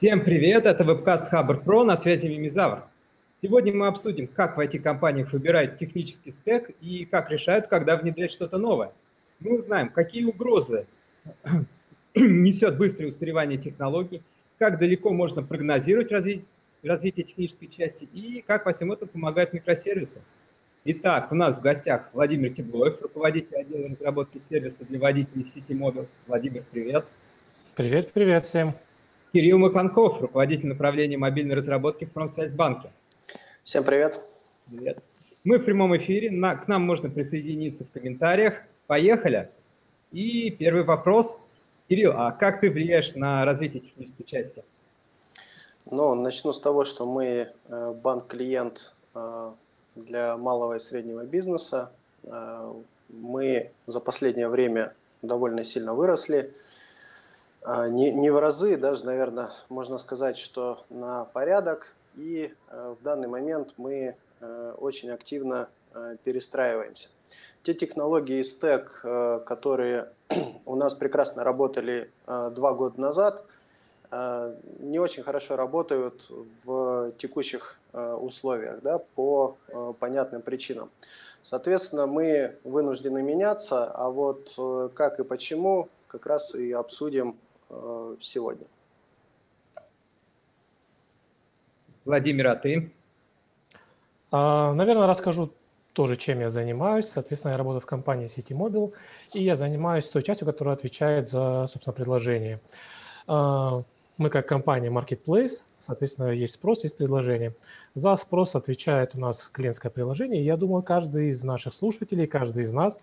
Всем привет, это вебкаст Хабр Про, на связи Мимизавр. Сегодня мы обсудим, как в IT-компаниях выбирают технический стек и как решают, когда внедрять что-то новое. Мы узнаем, какие угрозы несет быстрое устаревание технологий, как далеко можно прогнозировать развитие, развитие технической части и как во всем этом помогают микросервисы. Итак, у нас в гостях Владимир Теблоев, руководитель отдела разработки сервиса для водителей сети Мобил. Владимир, привет. Привет, привет всем. Кирилл Маканков, руководитель направления мобильной разработки в Промсвязьбанке. Всем привет. Привет. Мы в прямом эфире, на, к нам можно присоединиться в комментариях. Поехали. И первый вопрос. Кирилл, а как ты влияешь на развитие технической части? Ну, начну с того, что мы э, банк-клиент э, для малого и среднего бизнеса. Э, мы за последнее время довольно сильно выросли. А, не, не в разы, даже, наверное, можно сказать, что на порядок. И э, в данный момент мы э, очень активно э, перестраиваемся. Те технологии и стек, которые у нас прекрасно работали два года назад, не очень хорошо работают в текущих условиях да, по понятным причинам. Соответственно, мы вынуждены меняться, а вот как и почему, как раз и обсудим Э, сегодня. Владимир, а ты? А, наверное, расскажу тоже, чем я занимаюсь. Соответственно, я работаю в компании City Mobile, и я занимаюсь той частью, которая отвечает за, собственно, предложение. Мы как компания Marketplace, соответственно, есть спрос, есть предложение. За спрос отвечает у нас клиентское приложение. Я думаю, каждый из наших слушателей, каждый из нас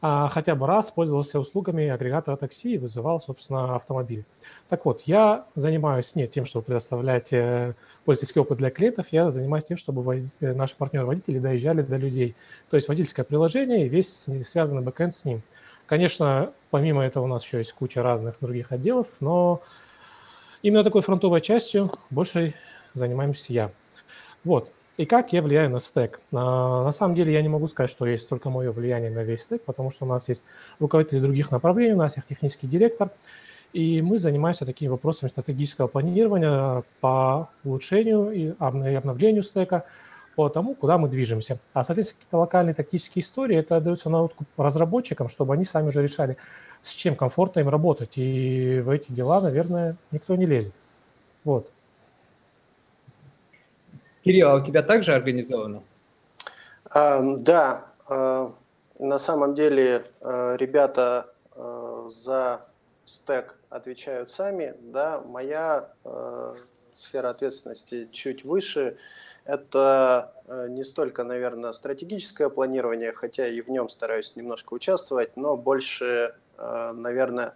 а, хотя бы раз пользовался услугами агрегатора такси и вызывал, собственно, автомобиль. Так вот, я занимаюсь не тем, чтобы предоставлять э, пользовательский опыт для клиентов, я занимаюсь тем, чтобы э, наши партнеры-водители доезжали до людей. То есть водительское приложение и весь связанный бэкэнд с ним. Конечно, помимо этого у нас еще есть куча разных других отделов, но именно такой фронтовой частью больше занимаемся я. Вот. И как я влияю на стек? На, на самом деле я не могу сказать, что есть только мое влияние на весь стек, потому что у нас есть руководители других направлений, у нас есть технический директор, и мы занимаемся такими вопросами стратегического планирования по улучшению и обновлению стека, по тому, куда мы движемся. А, соответственно, какие-то локальные тактические истории, это дается на откуп разработчикам, чтобы они сами уже решали, с чем комфортно им работать. И в эти дела, наверное, никто не лезет. Вот. Кирилл, а у тебя также организовано? А, да, а, на самом деле а, ребята а, за стек отвечают сами. Да, моя а, сфера ответственности чуть выше. Это а, не столько, наверное, стратегическое планирование, хотя и в нем стараюсь немножко участвовать, но больше, а, наверное,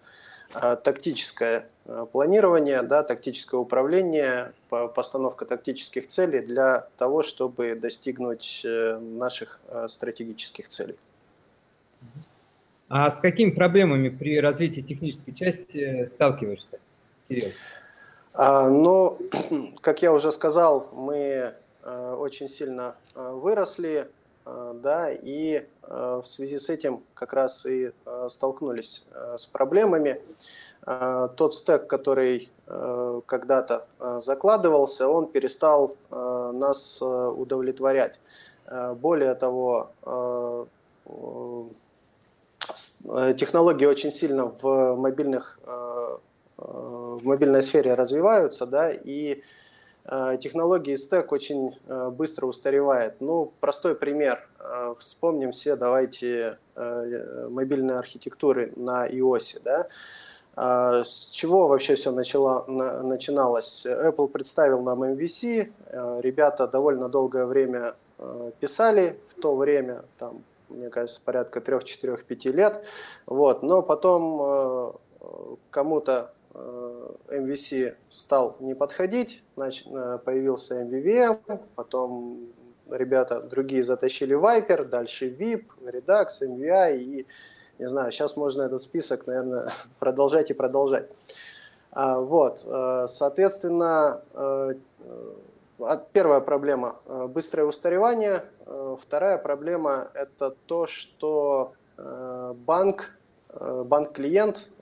а, тактическое а, планирование, да, тактическое управление, постановка тактических целей для того, чтобы достигнуть э, наших а, стратегических целей. А с какими проблемами при развитии технической части сталкиваешься, Кирилл? Ну, как я уже сказал, мы очень сильно выросли, да, и в связи с этим как раз и столкнулись с проблемами. Тот стек, который когда-то закладывался, он перестал нас удовлетворять. Более того, технологии очень сильно в мобильных в мобильной сфере развиваются, да, и Э, технологии стек очень э, быстро устаревает. Ну, простой пример. Э, вспомним все, давайте, мобильные архитектуры на iOS. Да? С чего вообще все начало, начиналось? Apple представил нам MVC, ребята довольно долгое время писали в то время, там, мне кажется, порядка 3-4-5 лет, вот, но потом кому-то MVC стал не подходить, значит, э, появился MVVM, потом ребята другие затащили Viper, дальше VIP, Redux, MVI и, не знаю, сейчас можно этот список, наверное, продолжать и продолжать. А, вот, э, соответственно, э, первая проблема – быстрое устаревание. Вторая проблема – это то, что банк, банк-клиент Э,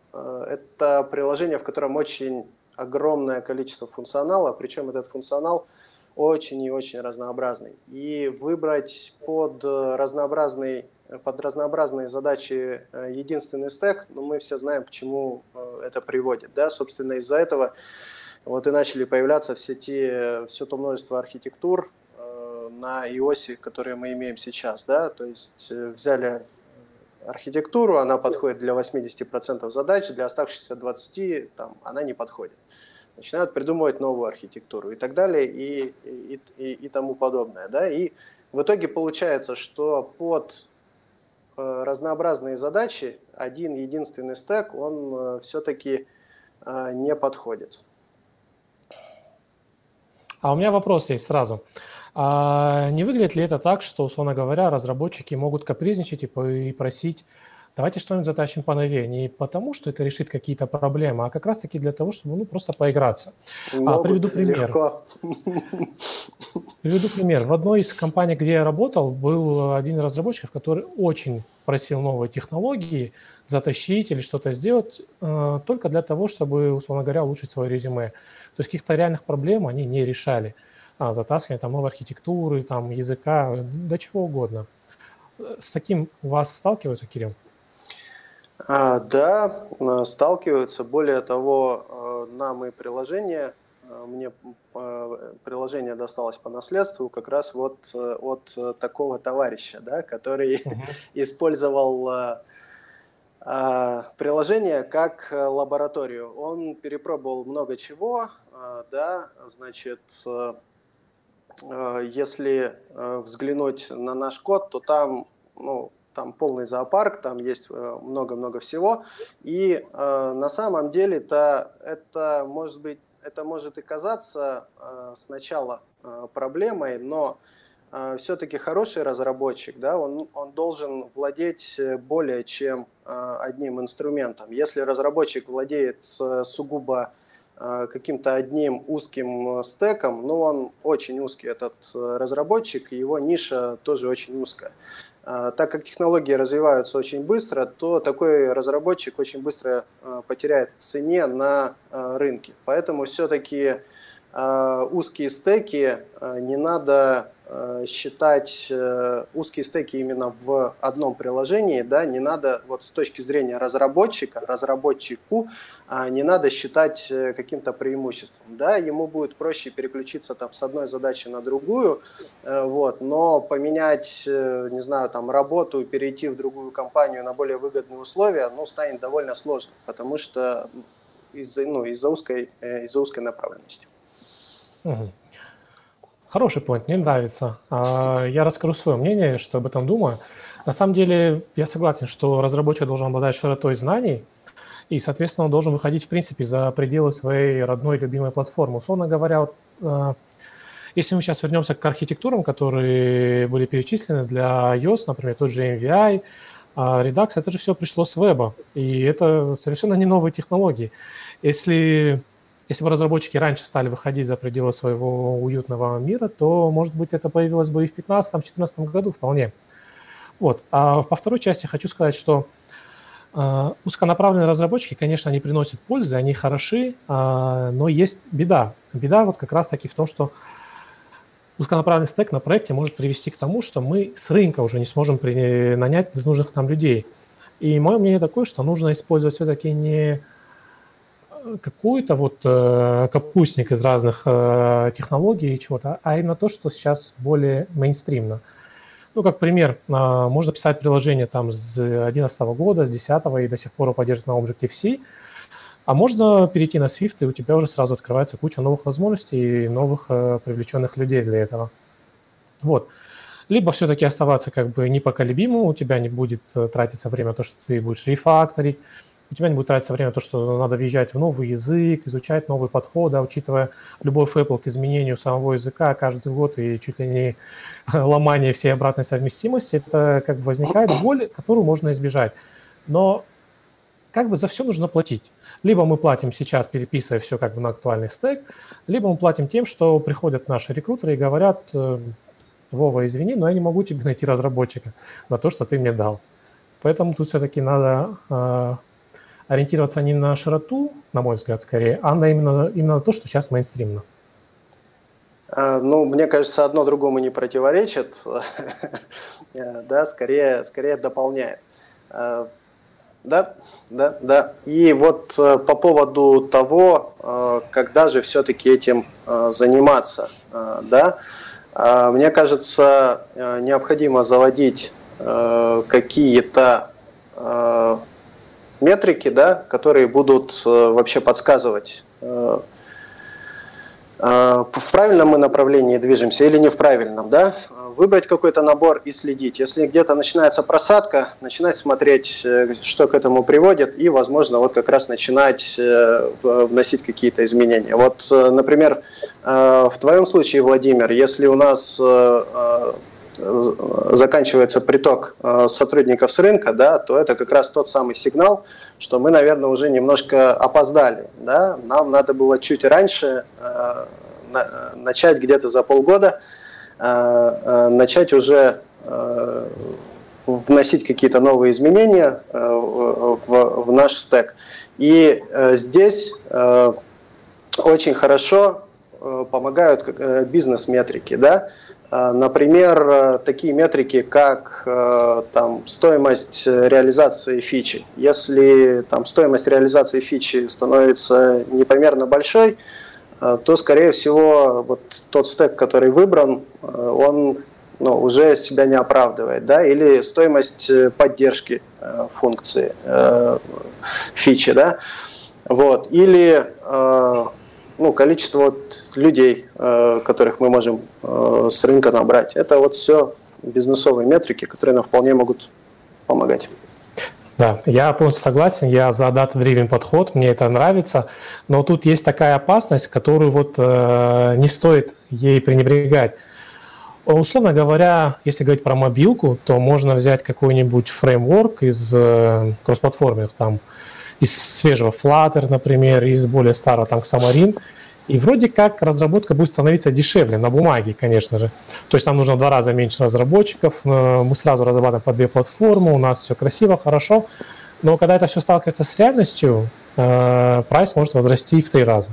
это приложение, в котором очень огромное количество функционала, причем этот функционал очень и очень разнообразный. И выбрать под разнообразный под разнообразные задачи э, единственный стек, но мы все знаем, к чему э, это приводит. Да? Собственно, из-за этого вот и начали появляться все, те, все то множество архитектур э, на iOS, которые мы имеем сейчас. Да? То есть взяли архитектуру, она подходит для 80% задач, для оставшихся 20% там, она не подходит. Начинают придумывать новую архитектуру и так далее, и, и, и, и тому подобное. Да? И в итоге получается, что под Э, разнообразные задачи, один единственный стек, он э, все-таки э, не подходит. А у меня вопрос есть сразу. А не выглядит ли это так, что, условно говоря, разработчики могут капризничать и просить Давайте что-нибудь затащим поновее. Не потому, что это решит какие-то проблемы, а как раз-таки для того, чтобы ну, просто поиграться. а, приведу пример. Легко. Приведу пример. В одной из компаний, где я работал, был один из разработчиков, который очень просил новые технологии затащить или что-то сделать э, только для того, чтобы, условно говоря, улучшить свое резюме. То есть каких-то реальных проблем они не решали. А, затаскивание там новой архитектуры, там языка, до чего угодно. С таким у вас сталкиваются, Кирилл? А, да, э, сталкиваются. Более того, э, нам и приложение, э, мне приложение досталось по наследству как раз вот от такого товарища, да, который uh-huh. использовал приложение как лабораторию. Он перепробовал много чего, да, значит, если взглянуть на наш код, то там ну, там полный зоопарк, там есть э, много-много всего. И э, на самом деле-то это может быть, это может и казаться э, сначала э, проблемой, но э, все-таки хороший разработчик, да, он, он должен владеть более чем э, одним инструментом. Если разработчик владеет сугубо э, каким-то одним узким стеком, ну он очень узкий этот разработчик, и его ниша тоже очень узкая. Так как технологии развиваются очень быстро, то такой разработчик очень быстро потеряет в цене на рынке. Поэтому все-таки узкие стеки не надо Э, считать э, узкие стеки именно в одном приложении, да, не надо, вот с точки зрения разработчика, разработчику, а не надо считать э, каким-то преимуществом, да, ему будет проще переключиться там с одной задачи на другую, вот, но поменять, не знаю, там работу, перейти в другую компанию на более выгодные условия, ну, станет довольно сложно, потому что из-за ну, из узкой, из узкой направленности. Хороший point, мне нравится. А, я расскажу свое мнение, что об этом думаю. На самом деле, я согласен, что разработчик должен обладать широтой знаний, и, соответственно, он должен выходить, в принципе, за пределы своей родной любимой платформы. Условно говоря, вот, а, если мы сейчас вернемся к архитектурам, которые были перечислены для iOS, например, тот же MVI, а Redux, это же все пришло с веба, и это совершенно не новые технологии. Если если бы разработчики раньше стали выходить за пределы своего уютного мира, то, может быть, это появилось бы и в 2015-2014 году вполне. Вот. А по второй части хочу сказать, что э, узконаправленные разработчики, конечно, они приносят пользы, они хороши, э, но есть беда. Беда вот как раз-таки в том, что узконаправленный стек на проекте может привести к тому, что мы с рынка уже не сможем нанять нужных нам людей. И мое мнение такое, что нужно использовать все-таки не какой-то вот э, капустник из разных э, технологий и чего-то, а именно то, что сейчас более мейнстримно. Ну, как пример, э, можно писать приложение там с 2011 года, с 10 и до сих пор поддерживать на Objective-C, а можно перейти на Swift, и у тебя уже сразу открывается куча новых возможностей и новых э, привлеченных людей для этого. Вот. Либо все-таки оставаться как бы непоколебимым, у тебя не будет тратиться время на то, что ты будешь рефакторить, у тебя не будет тратиться время то, что надо въезжать в новый язык, изучать новые подходы, а учитывая любовь Apple к изменению самого языка каждый год и чуть ли не ломание всей обратной совместимости, это как бы возникает боль, которую можно избежать. Но как бы за все нужно платить. Либо мы платим сейчас, переписывая все как бы на актуальный стек, либо мы платим тем, что приходят наши рекрутеры и говорят, э, Вова, извини, но я не могу тебе найти разработчика на то, что ты мне дал. Поэтому тут все-таки надо э, ориентироваться не на широту, на мой взгляд, скорее, а на именно, именно на то, что сейчас мейнстримно. А, ну, мне кажется, одно другому не противоречит, да, скорее, скорее дополняет. А, да, да, да. И вот э, по поводу того, э, когда же все-таки этим э, заниматься, да, мне кажется, необходимо заводить какие-то метрики, да, которые будут вообще подсказывать а, в правильном мы направлении движемся или не в правильном, да? Выбрать какой-то набор и следить. Если где-то начинается просадка, начинать смотреть, э, что к этому приводит, и, возможно, вот как раз начинать э, вносить какие-то изменения. Вот, э, например, в твоем случае, Владимир, если у нас заканчивается приток сотрудников с рынка, да, то это как раз тот самый сигнал, что мы, наверное, уже немножко опоздали. Да? Нам надо было чуть раньше э, начать где-то за полгода, э, э, начать уже э, вносить какие-то новые изменения э, в, наш стек. И э, здесь э, очень хорошо э, помогают э, бизнес-метрики. Да? А, например, э, такие метрики, как э, там, стоимость реализации фичи. Если там, стоимость реализации фичи становится непомерно большой, э, то, скорее всего, вот тот стек, который выбран, он ну, уже себя не оправдывает. Да? Или стоимость поддержки функции фичи. Да? Вот. Или ну, количество вот людей, э, которых мы можем э, с рынка набрать. Это вот все бизнесовые метрики, которые нам вполне могут помогать. Да, я полностью согласен, я за data-driven подход, мне это нравится, но тут есть такая опасность, которую вот э, не стоит ей пренебрегать. Условно говоря, если говорить про мобилку, то можно взять какой-нибудь фреймворк из э, кроссплатформенных, там, из свежего Flutter, например, из более старого там Xamarin, и вроде как разработка будет становиться дешевле, на бумаге, конечно же. То есть нам нужно в два раза меньше разработчиков, э, мы сразу разрабатываем по две платформы, у нас все красиво, хорошо. Но когда это все сталкивается с реальностью, э, прайс может возрасти в три раза.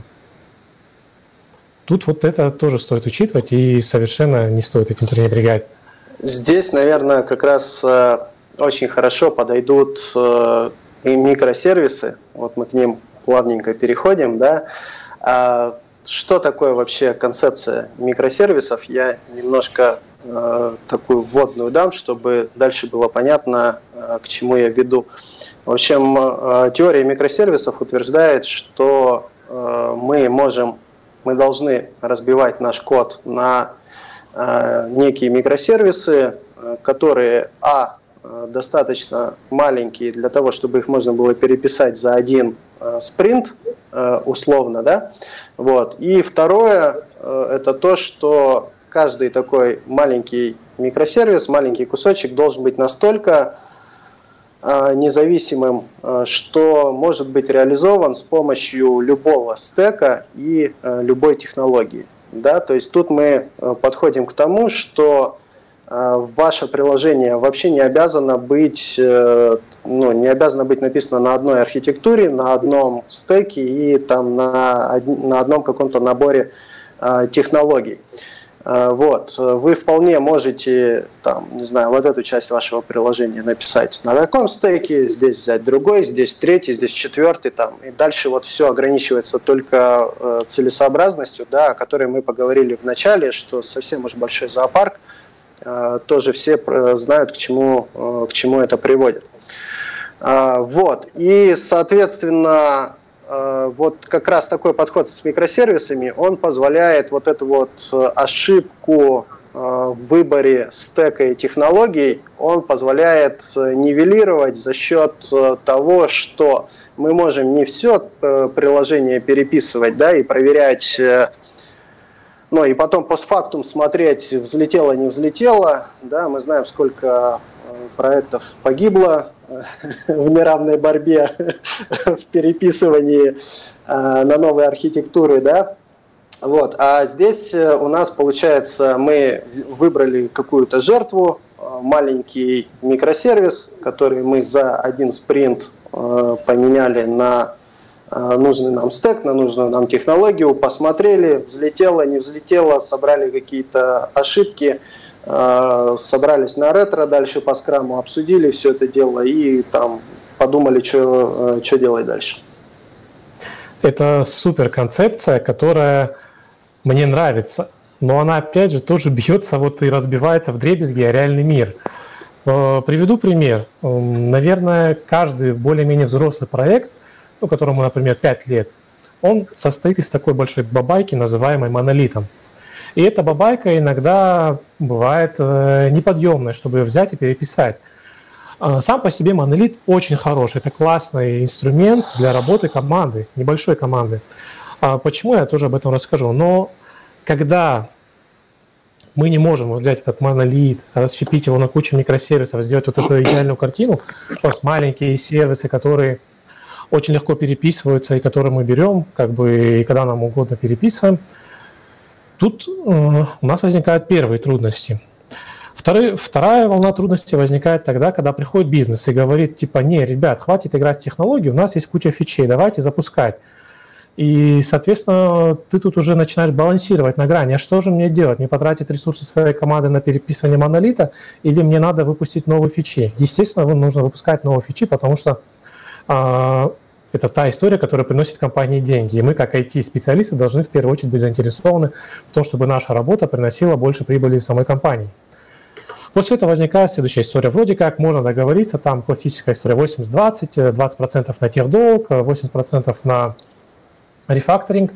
Тут вот это тоже стоит учитывать и совершенно не стоит этим пренебрегать. Здесь, наверное, как раз э, очень хорошо подойдут и микросервисы, вот мы к ним плавненько переходим, да. А что такое вообще концепция микросервисов? Я немножко э, такую вводную дам, чтобы дальше было понятно, э, к чему я веду. В общем, э, теория микросервисов утверждает, что э, мы можем, мы должны разбивать наш код на э, некие микросервисы, э, которые, а, достаточно маленькие для того, чтобы их можно было переписать за один э, спринт, э, условно, да. Вот. И второе, это то, что каждый такой маленький микросервис, маленький кусочек должен быть настолько независимым, что может быть реализован с помощью любого стека и любой технологии. Да? То есть тут мы подходим к тому, что ваше приложение вообще не обязано быть, э, ну, не обязано быть написано на одной архитектуре, на одном стеке и там на, на одном каком-то наборе э, технологий. Э, вот. Вы вполне можете, там, не знаю, вот эту часть вашего приложения написать на таком стеке, здесь взять другой, здесь третий, здесь четвертый, там, и дальше вот все ограничивается только целесообразностью, да, о которой мы поговорили в начале, что совсем уж большой зоопарк – Э, тоже все э, знают, к чему, э, к чему это приводит. Вот. И, соответственно, вот как раз такой подход с микросервисами, он позволяет вот эту вот ошибку в выборе стека и технологий, он позволяет нивелировать за счет того, что мы можем не все приложение переписывать да, и проверять ну и потом постфактум смотреть, взлетело, не взлетело. Да, мы знаем, сколько э, проектов погибло э, в неравной борьбе, в переписывании э, на новые архитектуры, да. Вот. А здесь у нас, получается, мы выбрали какую-то жертву, маленький микросервис, который мы за один спринт поменяли на нужный нам стек, на нужную нам технологию, посмотрели, взлетело, не взлетело, собрали какие-то ошибки, собрались на ретро, дальше по скраму обсудили все это дело и там подумали, что делать дальше. Это супер концепция, которая мне нравится, но она опять же тоже бьется вот и разбивается в дребезги о реальный мир. Э, приведу пример. Наверное, каждый более-менее взрослый проект, ну, которому, например, 5 лет, он состоит из такой большой бабайки, называемой монолитом. И эта бабайка иногда бывает э, неподъемная, чтобы ее взять и переписать. А, сам по себе монолит очень хороший. Это классный инструмент для работы команды, небольшой команды. А почему я тоже об этом расскажу? Но когда мы не можем взять этот монолит, расщепить его на кучу микросервисов, сделать вот эту идеальную картину, что есть маленькие сервисы, которые очень легко переписываются и которые мы берем, как бы, и когда нам угодно переписываем, тут у нас возникают первые трудности – Второй, вторая волна трудностей возникает тогда, когда приходит бизнес и говорит, типа, не, ребят, хватит играть в технологии, у нас есть куча фичей, давайте запускать. И, соответственно, ты тут уже начинаешь балансировать на грани. А что же мне делать? Мне потратить ресурсы своей команды на переписывание монолита или мне надо выпустить новые фичи? Естественно, нужно выпускать новые фичи, потому что э, это та история, которая приносит компании деньги. И мы, как IT-специалисты, должны в первую очередь быть заинтересованы в том, чтобы наша работа приносила больше прибыли самой компании. После этого возникает следующая история. Вроде как можно договориться, там классическая история 80-20, 20% на техдолг, 80% на рефакторинг.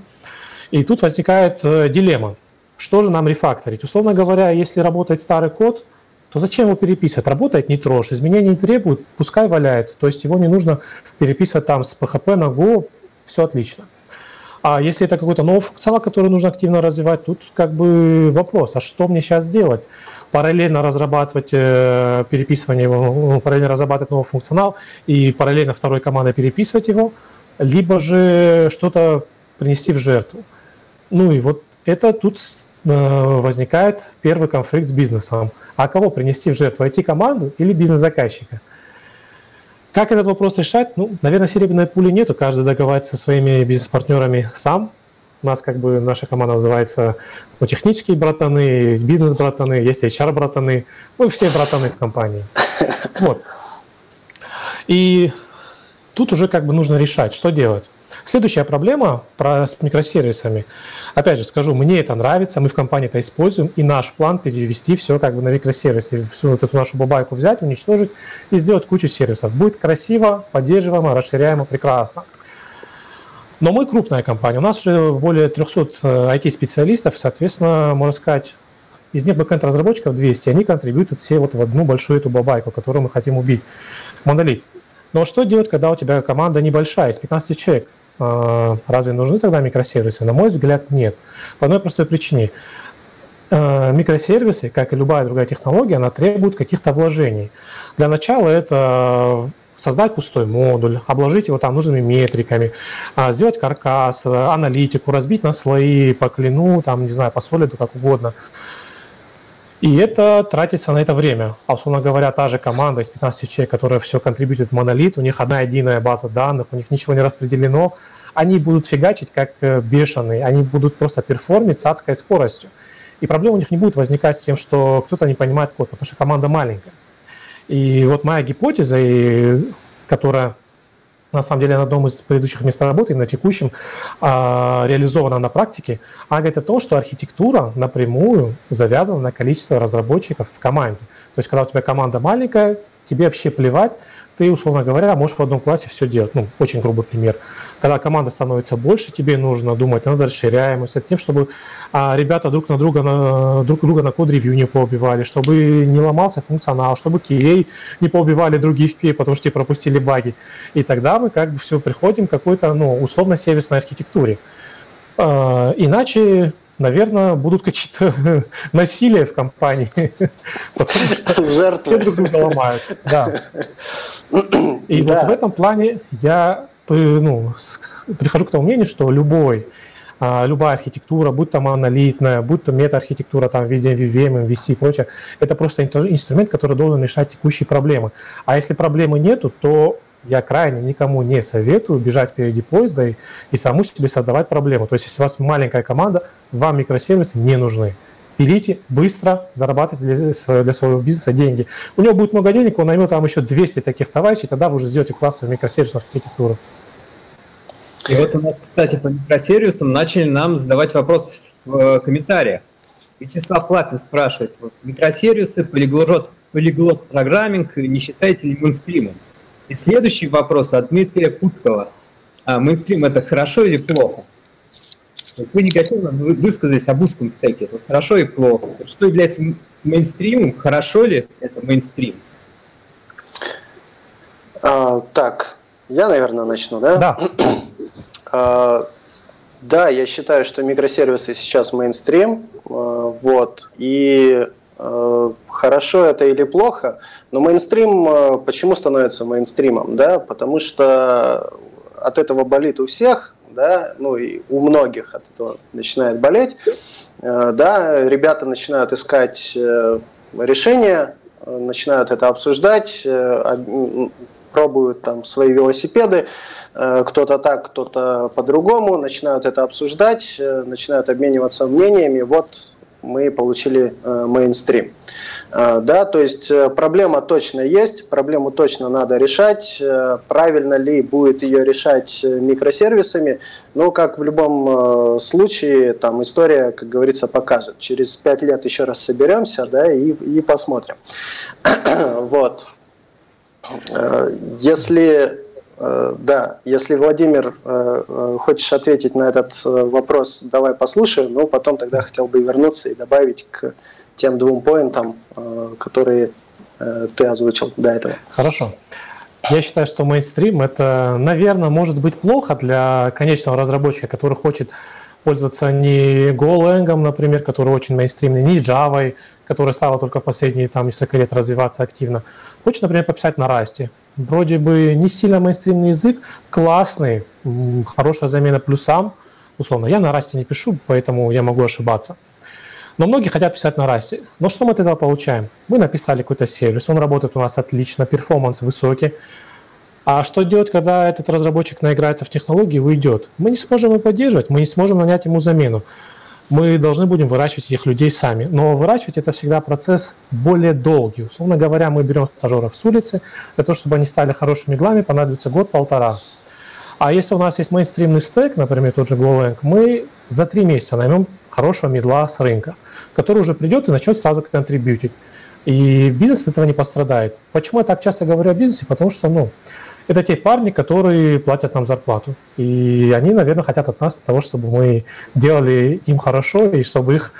И тут возникает э, дилемма. Что же нам рефакторить? Условно говоря, если работает старый код, то зачем его переписывать? Работает не трожь, изменений не требует, пускай валяется. То есть его не нужно переписывать там с PHP на Go, все отлично. А если это какой-то новый функционал, который нужно активно развивать, тут как бы вопрос, а что мне сейчас делать? параллельно разрабатывать э, переписывание его, ну, параллельно разрабатывать новый функционал и параллельно второй командой переписывать его, либо же что-то принести в жертву. Ну и вот это тут возникает первый конфликт с бизнесом. А кого принести в жертву, IT-команду или бизнес-заказчика? Как этот вопрос решать? Ну, наверное, серебряной пули нету, каждый договаривается со своими бизнес-партнерами сам, у нас как бы наша команда называется ну, технические братаны, бизнес-братаны, есть HR-братаны. Мы все братаны в компании. Вот. И тут уже как бы нужно решать, что делать. Следующая проблема про, с микросервисами. Опять же скажу, мне это нравится, мы в компании это используем, и наш план перевести все как бы на микросервисы, всю вот эту нашу бабайку взять, уничтожить и сделать кучу сервисов. Будет красиво, поддерживаемо, расширяемо, прекрасно. Но мы крупная компания, у нас уже более 300 IT-специалистов, э, соответственно, можно сказать, из них бэкэнд-разработчиков 200, они контрибьютят все вот в одну большую эту бабайку, которую мы хотим убить, монолит. Но что делать, когда у тебя команда небольшая, из 15 человек? Э, разве нужны тогда микросервисы? На мой взгляд, нет. По одной простой причине. Э, микросервисы, как и любая другая технология, она требует каких-то вложений. Для начала это создать пустой модуль, обложить его там нужными метриками, а, сделать каркас, аналитику, разбить на слои по клину, там, не знаю, по солиду, как угодно. И это тратится на это время. А условно говоря, та же команда из 15 человек, которая все контрибьютит в монолит, у них одна единая база данных, у них ничего не распределено, они будут фигачить как э, бешеные, они будут просто перформить с адской скоростью. И проблема у них не будет возникать с тем, что кто-то не понимает код, потому что команда маленькая. И вот моя гипотеза, которая на самом деле на одном из предыдущих мест работы, на текущем, а, реализована на практике, она говорит о том, что архитектура напрямую завязана на количество разработчиков в команде. То есть, когда у тебя команда маленькая, тебе вообще плевать, ты, условно говоря, можешь в одном классе все делать. Ну, очень грубый пример. Когда команда становится больше, тебе нужно думать над расширяемостью, тем, чтобы а, ребята друг на друга на, друг друга на код-ревью не поубивали, чтобы не ломался функционал, чтобы QA не поубивали других QA, потому что те пропустили баги. И тогда мы как бы все приходим к какой-то, ну, условно-сервисной архитектуре. А, иначе наверное, будут какие-то насилия в компании. Жертвы. Все друг друга ломают. Да. И вот в этом плане я ну, прихожу к тому мнению, что любой а, любая архитектура, будь то монолитная, будь то мета-архитектура там, в виде MVVM, MVC и прочее, это просто инструмент, который должен решать текущие проблемы. А если проблемы нету, то я крайне никому не советую бежать впереди поезда и, и саму себе создавать проблему. То есть, если у вас маленькая команда, вам микросервисы не нужны. Берите быстро, зарабатывайте для своего, для своего бизнеса деньги. У него будет много денег, он наймет там еще 200 таких товарищей, тогда вы уже сделаете классную микросервисную архитектуру. И вот у нас, кстати, по микросервисам начали нам задавать вопрос в э, комментариях. Вячеслав Лапин спрашивает, вот, микросервисы, полиглот, полиглот программинг не считаете ли мейнстримом? И следующий вопрос от Дмитрия Путкова. А мейнстрим это хорошо или плохо? То есть вы негативно высказались об узком стеке. Это хорошо и плохо. Что является мейнстримом? Хорошо ли это мейнстрим? А, так, я, наверное, начну, да? Да. А, да, я считаю, что микросервисы сейчас мейнстрим. А, вот. И хорошо это или плохо, но мейнстрим а, почему становится мейнстримом? Да? Потому что от этого болит у всех, да, ну и у многих от этого начинает болеть, э, да, ребята начинают искать э, решения, э, начинают это обсуждать, пробуют там свои велосипеды, кто-то так, кто-то по-другому, начинают это обсуждать, начинают обмениваться мнениями. Вот мы получили мейнстрим. Э, да, то есть э, проблема точно есть, проблему точно надо решать. Э, правильно ли будет ее решать микросервисами? Ну, как в любом случае, там история, как говорится, покажет. Через пять лет еще раз соберемся, да, и, и посмотрим. вот. Если да, если Владимир хочешь ответить на этот вопрос, давай послушаем, но потом тогда хотел бы вернуться и добавить к тем двум поинтам, э, которые э, ты озвучил до этого. Хорошо. Я считаю, что мейнстрим это, наверное, может быть плохо для конечного разработчика, который хочет пользоваться не Golang, например, который очень мейнстримный, не Java, которая стала только в последние там, несколько лет развиваться активно. Хочет, например, пописать на Rust. Вроде бы не сильно мейнстримный язык, классный, хорошая замена плюсам. Условно, я на Rust не пишу, поэтому я могу ошибаться. Но многие хотят писать на расте. Но что мы от этого получаем? Мы написали какой-то сервис, он работает у нас отлично, перформанс высокий. А что делать, когда этот разработчик наиграется в технологии и уйдет? Мы не сможем его поддерживать, мы не сможем нанять ему замену. Мы должны будем выращивать этих людей сами. Но выращивать это всегда процесс более долгий. Условно говоря, мы берем стажеров с улицы, для того, чтобы они стали хорошими глами, понадобится год-полтора. А если у нас есть мейнстримный стек, например, тот же GoLang, мы за три месяца наймем хорошего медла с рынка который уже придет и начнет сразу контрибьютить. И бизнес от этого не пострадает. Почему я так часто говорю о бизнесе? Потому что, ну, это те парни, которые платят нам зарплату. И они, наверное, хотят от нас того, чтобы мы делали им хорошо и чтобы их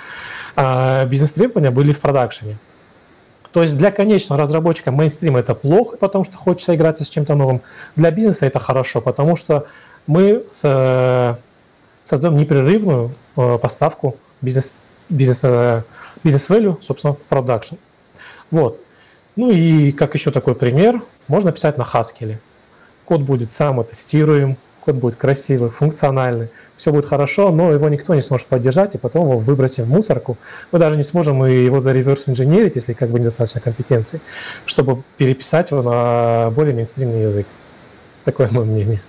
э, бизнес-требования были в продакшене. То есть для конечного разработчика мейнстрим это плохо, потому что хочется играться с чем-то новым. Для бизнеса это хорошо, потому что мы создаем непрерывную э, поставку бизнес бизнес, э, бизнес value, собственно, в продакшн. Вот. Ну и как еще такой пример, можно писать на Haskell. Код будет самотестируем, код будет красивый, функциональный, все будет хорошо, но его никто не сможет поддержать, и потом его выбросим в мусорку. Мы даже не сможем его за реверс инженерить, если как бы недостаточно компетенции, чтобы переписать его на более мейнстримный язык. Такое мое мнение.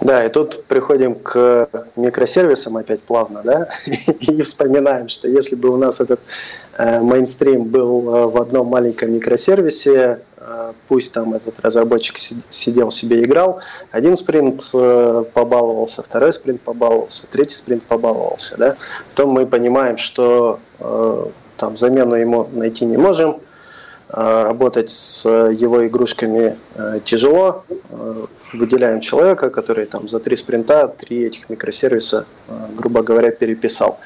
Да, и тут приходим к микросервисам опять плавно, да, и вспоминаем, что если бы у нас этот э, мейнстрим был э, в одном маленьком микросервисе, пусть там этот разработчик сидел себе играл, один спринт побаловался, второй спринт побаловался, третий спринт побаловался, да, потом мы понимаем, что там замену ему найти не можем, работать с его игрушками тяжело, выделяем человека, который там за три спринта три этих микросервиса, э, грубо говоря, переписал.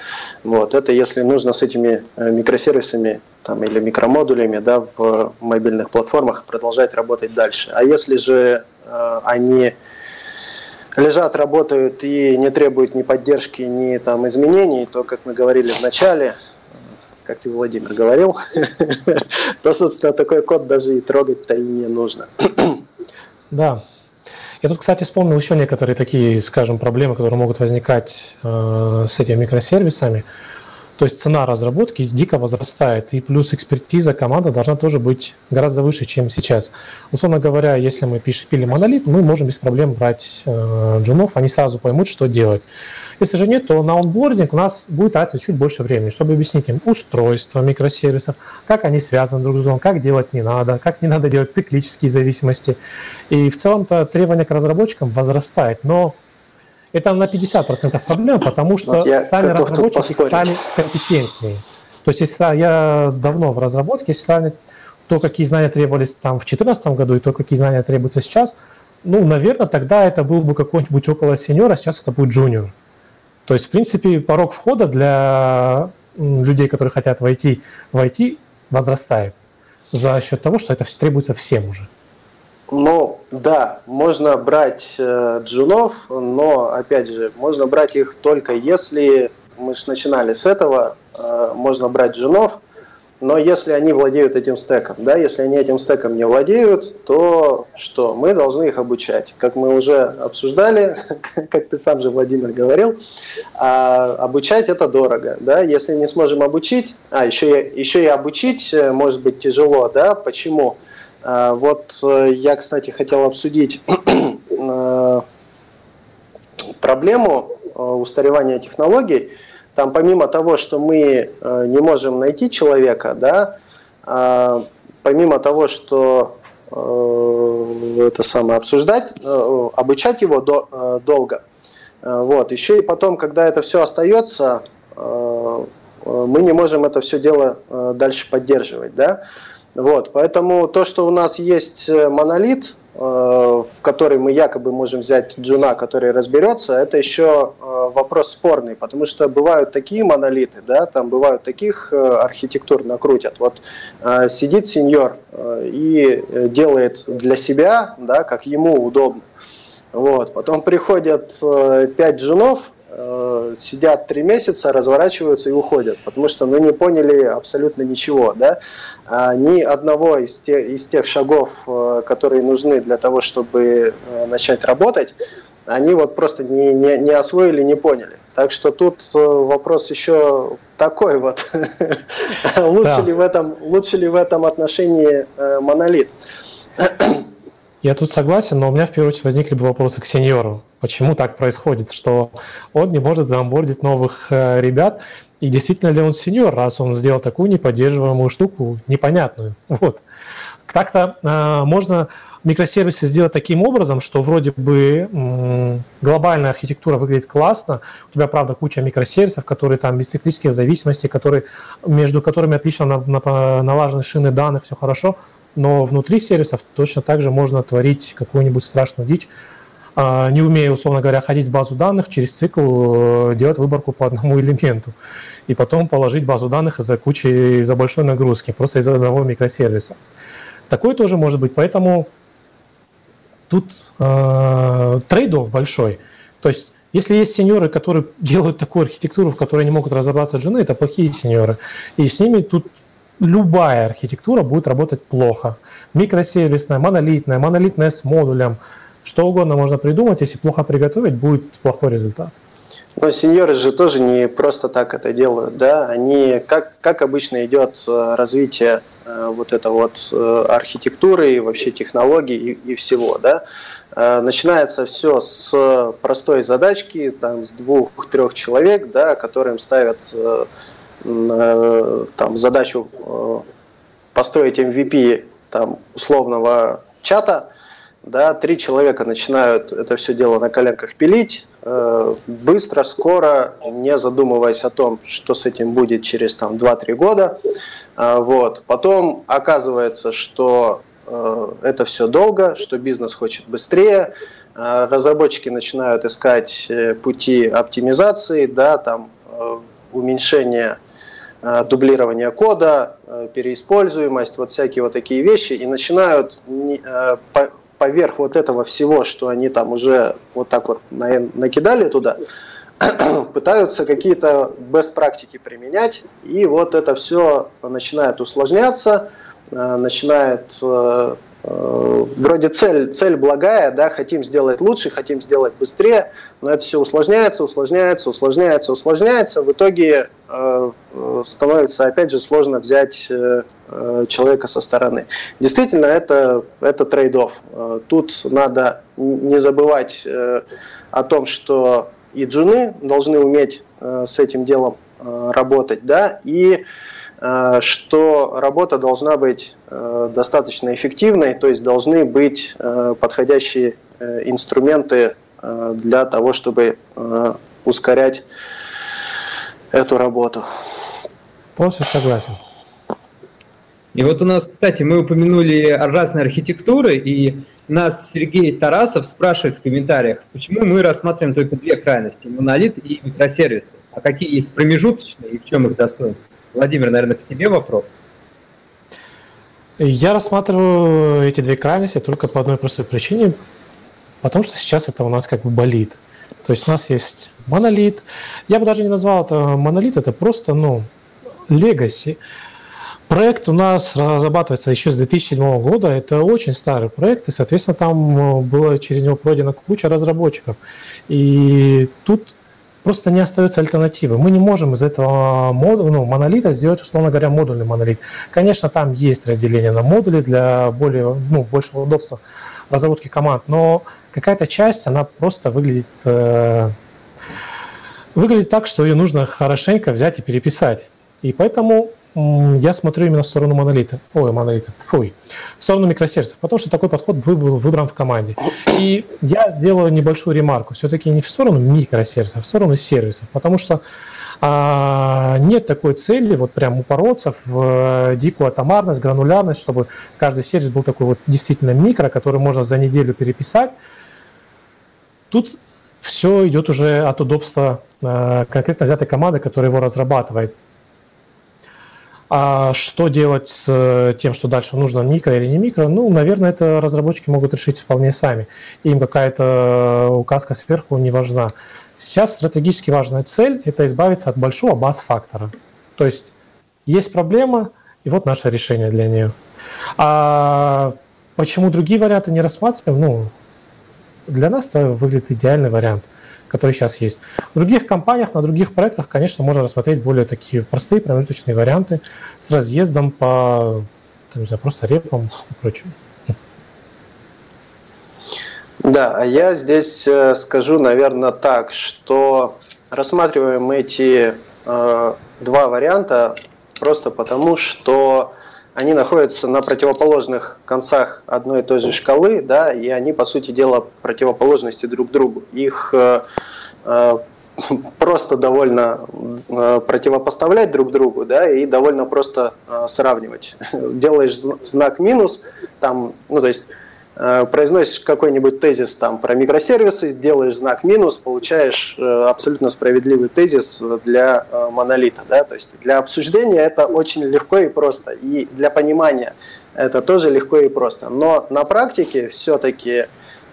Вот. Это если нужно с этими э, микросервисами там, или микромодулями да, в мобильных платформах продолжать работать дальше. А если же э, они лежат, работают и не требуют ни поддержки, ни там, изменений, то, как мы говорили в начале, как ты, Владимир, говорил, то, собственно, такой код даже и трогать-то и не нужно. Да, я тут, кстати, вспомнил еще некоторые такие, скажем, проблемы, которые могут возникать э, с этими микросервисами. То есть цена разработки дико возрастает, и плюс экспертиза команда должна тоже быть гораздо выше, чем сейчас. Условно говоря, если мы пишем, пили монолит, мы можем без проблем брать э, джунов, они сразу поймут, что делать. Если же нет, то на онбординг у нас будет тратиться чуть больше времени, чтобы объяснить им устройство микросервисов, как они связаны друг с другом, как делать не надо, как не надо делать циклические зависимости. И в целом-то требования к разработчикам возрастает, но это на 50% проблема, потому что вот сами разработчики стали компетентнее. То есть, если я давно в разработке, если сравнить то, какие знания требовались там в 2014 году и то, какие знания требуются сейчас, ну, наверное, тогда это был бы какой-нибудь около сеньора, сейчас это будет джуниор. То есть, в принципе, порог входа для людей, которые хотят войти в IT, возрастает за счет того, что это требуется всем уже. Ну, да, можно брать э, джунов, но, опять же, можно брать их только если, мы же начинали с этого, э, можно брать джунов, но если они владеют этим стеком, да, если они этим стеком не владеют, то что? Мы должны их обучать. Как мы уже обсуждали, как ты сам же, Владимир, говорил, а, обучать это дорого, да, если не сможем обучить, а, еще, еще и обучить э, может быть тяжело, да, почему? А, вот э, я, кстати, хотел обсудить э, проблему устаревания технологий, там помимо того, что мы э, не можем найти человека, да, а, помимо того, что э, это самое обсуждать, э, обучать его до, долго, вот, еще и потом, когда это все остается, мы не можем это все дело дальше поддерживать, да, вот, поэтому то, что у нас есть монолит, Э, в который мы якобы можем взять джуна, который разберется, это еще э, вопрос спорный, потому что бывают такие монолиты, да, там бывают таких э, архитектур накрутят. Вот сидит сеньор и делает для себя, да, как ему удобно. Вот. Потом приходят пять джунов, э, сидят три месяца, разворачиваются и уходят, потому что ну, не поняли абсолютно ничего. Да? А ни одного из, те, из тех шагов, э, которые нужны для того, чтобы э, начать работать, они вот просто не, не, не освоили, не поняли. Так что тут вопрос еще такой вот. лучше, ли в этом, лучше ли в этом отношении э, монолит? Я тут согласен, но у меня в первую очередь возникли бы вопросы к сеньору. Почему так происходит, что он не может заонбордить новых э, ребят, и действительно ли он сеньор, раз он сделал такую неподдерживаемую штуку, непонятную. Вот. Как-то э, можно микросервисы сделать таким образом, что вроде бы глобальная архитектура выглядит классно, у тебя, правда, куча микросервисов, которые там без циклических зависимостей, которые, между которыми отлично на, на, налажены шины данных, все хорошо, но внутри сервисов точно так же можно творить какую-нибудь страшную дичь, а, не умея, условно говоря, ходить в базу данных, через цикл э, делать выборку по одному элементу. И потом положить базу данных из-за кучи, из-за большой нагрузки, просто из-за одного микросервиса. Такое тоже может быть. Поэтому тут э, trade-off большой. То есть если есть сеньоры, которые делают такую архитектуру, в которой не могут разобраться джуны, это плохие сеньоры. И с ними тут любая архитектура будет работать плохо. Микросервисная, монолитная, монолитная с модулем, что угодно можно придумать, если плохо приготовить, будет плохой результат. Но сеньоры же тоже не просто так это делают, да, они, как, как обычно идет э, развитие э, вот это вот э, архитектуры и вообще технологий и, и всего, да, начинается все с простой задачки, там, с двух-трех человек, да, которым ставят там, задачу построить MVP там, условного чата, да, три человека начинают это все дело на коленках пилить, э, быстро, скоро, не задумываясь о том, что с этим будет через там 2-3 года. Э, вот. Потом оказывается, что э, это все долго, что бизнес хочет быстрее, разработчики начинают искать пути оптимизации, да, там, уменьшения дублирования кода, переиспользуемость, вот всякие вот такие вещи, и начинают поверх вот этого всего, что они там уже вот так вот накидали туда, пытаются какие-то best практики применять, и вот это все начинает усложняться, э, начинает э, э, вроде цель, цель благая, да, хотим сделать лучше, хотим сделать быстрее, но это все усложняется, усложняется, усложняется, усложняется. В итоге э, становится, опять же, сложно взять э, человека со стороны. Действительно, это, это trade-off. Тут надо не забывать э, о том, что и джуны должны уметь э, с этим делом э, работать, да, и Э, что работа должна быть э, достаточно эффективной, то есть должны быть э, подходящие инструменты для того, чтобы ускорять эту работу. Полностью согласен. И вот у нас, кстати, мы упомянули разные архитектуры, и нас Сергей Тарасов спрашивает в комментариях, почему мы рассматриваем только две крайности, монолит и микросервисы, а какие есть промежуточные и в чем их достоинство? Владимир, наверное, к тебе вопрос. Я рассматриваю эти две крайности только по одной простой причине, потому что сейчас это у нас как бы болит. То есть у нас есть монолит. Я бы даже не назвал это монолит, это просто, ну, легаси. Проект у нас разрабатывается еще с 2007 года. Это очень старый проект, и, соответственно, там э, было через него пройдена куча разработчиков. И тут просто не остается альтернативы. Мы не можем из этого модуля, ну, монолита сделать, условно говоря, модульный монолит. Конечно, там есть разделение на модули для более, ну, большего удобства разработки команд, но какая-то часть, она просто выглядит, э, выглядит так, что ее нужно хорошенько взять и переписать. И поэтому я смотрю именно в сторону монолита. Ой, монолита, фуй. В сторону микросервисов, потому что такой подход был выбран в команде. И я сделаю небольшую ремарку. Все-таки не в сторону микросервисов, а в сторону сервисов. Потому что а, нет такой цели вот прям упороться в э, дикую атомарность, гранулярность, чтобы каждый сервис был такой вот действительно микро, который можно за неделю переписать. Тут все идет уже от удобства э, конкретно взятой команды, которая его разрабатывает. А что делать с э, тем, что дальше нужно, микро или не микро? Ну, наверное, это разработчики могут решить вполне сами. Им какая-то указка сверху не важна. Сейчас стратегически важная цель – это избавиться от большого бас-фактора. То есть есть проблема, и вот наше решение для нее. А почему другие варианты не рассматриваем? Ну, для нас это выглядит идеальный вариант – которые сейчас есть. В других компаниях, на других проектах, конечно, можно рассмотреть более такие простые промежуточные варианты с разъездом по, там, не знаю, просто репам и прочим. Да, а я здесь э, скажу, наверное, так, что рассматриваем эти э, два варианта просто потому, что они находятся на противоположных концах одной и той же шкалы, да, и они, по сути дела, противоположности друг другу. Их э, э, просто довольно э, противопоставлять друг другу, да, и довольно просто сравнивать. Делаешь знак минус, там, ну, то есть произносишь какой-нибудь тезис там про микросервисы, делаешь знак минус, получаешь э, абсолютно справедливый тезис для э, монолита. Да? То есть для обсуждения это очень легко и просто, и для понимания это тоже легко и просто. Но на практике все-таки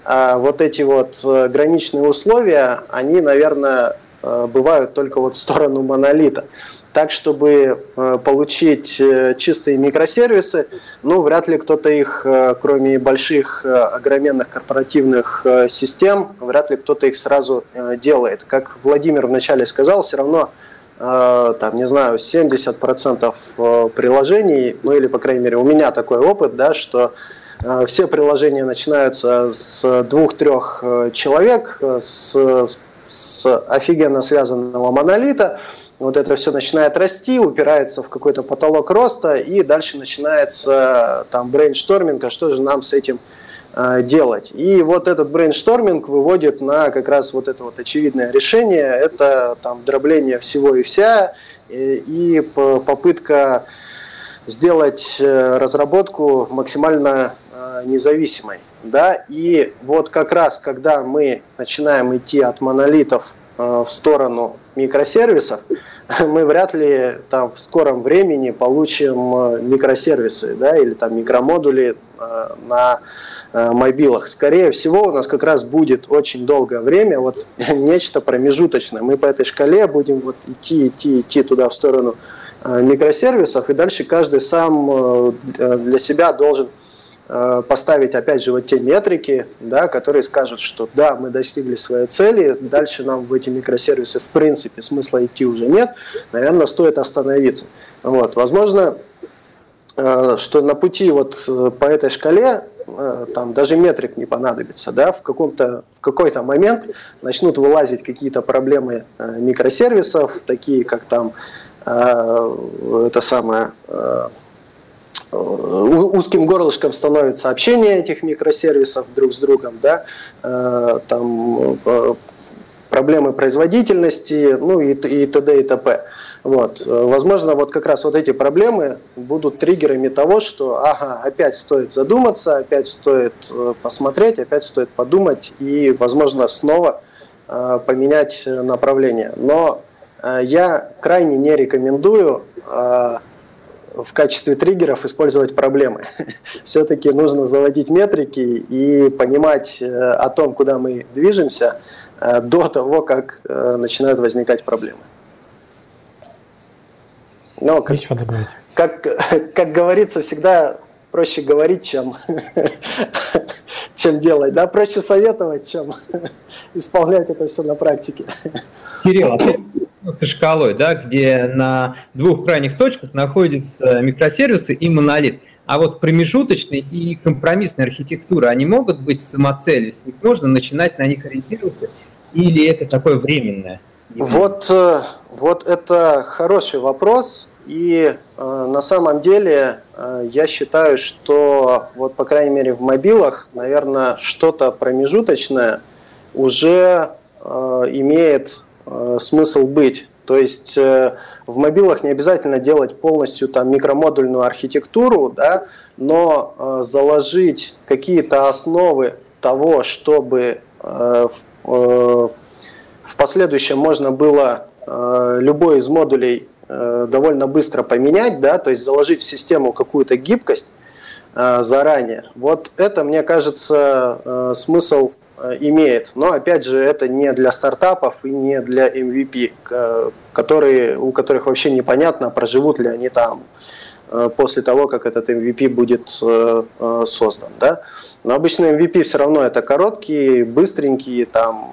вот эти вот граничные условия, они, наверное, бывают только вот в сторону монолита так, чтобы э, получить э, чистые микросервисы, ну, вряд ли кто-то их, э, кроме больших огроменных корпоративных систем, вряд ли кто-то их сразу делает. Как Владимир вначале сказал, все равно там, не знаю, 70% приложений, ну или, по крайней мере, у меня такой опыт, да, что все приложения начинаются с двух-трех человек, с, с офигенно связанного монолита, вот это все начинает расти, упирается в какой-то потолок роста, и дальше начинается там брейншторминг, а что же нам с этим э, делать. И вот этот брейншторминг выводит на как раз вот это вот очевидное решение, это там дробление всего и вся, и, попытка сделать э, разработку максимально э, независимой. Да? И вот как раз, когда мы начинаем идти от монолитов в сторону микросервисов, мы вряд ли там в скором времени получим э, микросервисы да, или там микромодули э, на э, мобилах. Скорее всего, у нас как раз будет очень долгое время вот нечто промежуточное. Мы по этой шкале будем вот идти, идти, идти туда в сторону микросервисов, и дальше каждый сам для себя должен поставить, опять же, вот те метрики, да, которые скажут, что да, мы достигли своей цели, дальше нам в эти микросервисы в принципе смысла идти уже нет, наверное, стоит остановиться. Вот. Возможно, э, что на пути вот э, по этой шкале там даже метрик не понадобится, да, в каком-то в какой-то момент начнут вылазить какие-то проблемы микросервисов, такие как там это самое узким горлышком становится общение этих микросервисов друг с другом, да, э, там э, проблемы производительности, ну и, и т.д. и т.п. Вот. Возможно, вот как раз вот эти проблемы будут триггерами того, что ага, опять стоит задуматься, опять стоит э, посмотреть, опять стоит подумать и, возможно, снова поменять направление. Но я крайне не рекомендую в качестве триггеров использовать проблемы. Все-таки нужно заводить метрики и понимать э, о том, куда мы движемся э, до того, как э, начинают возникать проблемы. Но как, как, как говорится, всегда проще говорить, чем, чем делать. Да? Проще советовать, чем исполнять это все на практике. Кирилл, а ты со шкалой, да, где на двух крайних точках находятся микросервисы и монолит. А вот промежуточные и компромиссные архитектуры, они могут быть самоцелью, с них можно начинать на них ориентироваться, или это такое временное? Вот, э, вот это хороший вопрос, и э, на самом деле э, я считаю, что вот по крайней мере в мобилах, наверное, что-то промежуточное уже э, имеет смысл быть. То есть э, в мобилах не обязательно делать полностью там микромодульную архитектуру, да, но э, заложить какие-то основы того, чтобы в, последующем можно было любой из модулей довольно быстро поменять, да, то есть заложить в систему какую-то гибкость заранее. Вот это, мне кажется, смысл Э, имеет. Но опять же, это не для стартапов и не для MVP, которые, у которых вообще непонятно, проживут ли они там э, после того, как этот MVP будет э, создан. Да? Но обычно MVP все равно это короткие, быстренькие, там,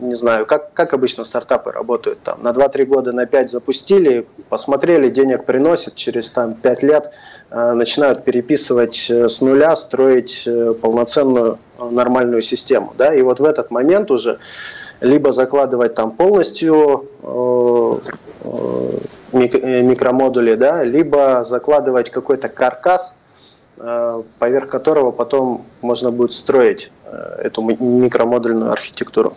не знаю, как, как обычно стартапы работают. Там, на 2-3 года, на 5 запустили, посмотрели, денег приносит, через там, 5 лет э, начинают переписывать с нуля, строить э, полноценную нормальную систему. Да? И вот в этот момент уже либо закладывать там полностью э, э, микромодули, да, либо закладывать какой-то каркас, э, поверх которого потом можно будет строить эту микромодульную архитектуру.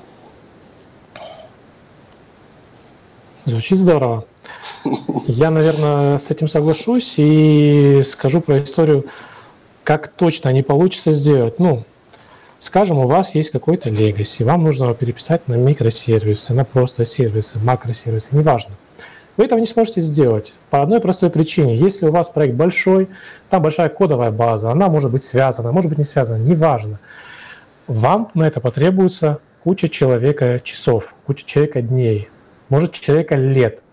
Звучит здорово. Я, наверное, с этим соглашусь и скажу про историю, как точно не получится сделать. Ну, Скажем, у вас есть какой-то legacy, вам нужно его переписать на микросервисы, на просто сервисы, макросервисы, неважно. Вы этого не сможете сделать по одной простой причине. Если у вас проект большой, там большая кодовая база, она может быть связана, может быть не связана, неважно. Вам на это потребуется куча человека часов, куча человека дней, может человека лет.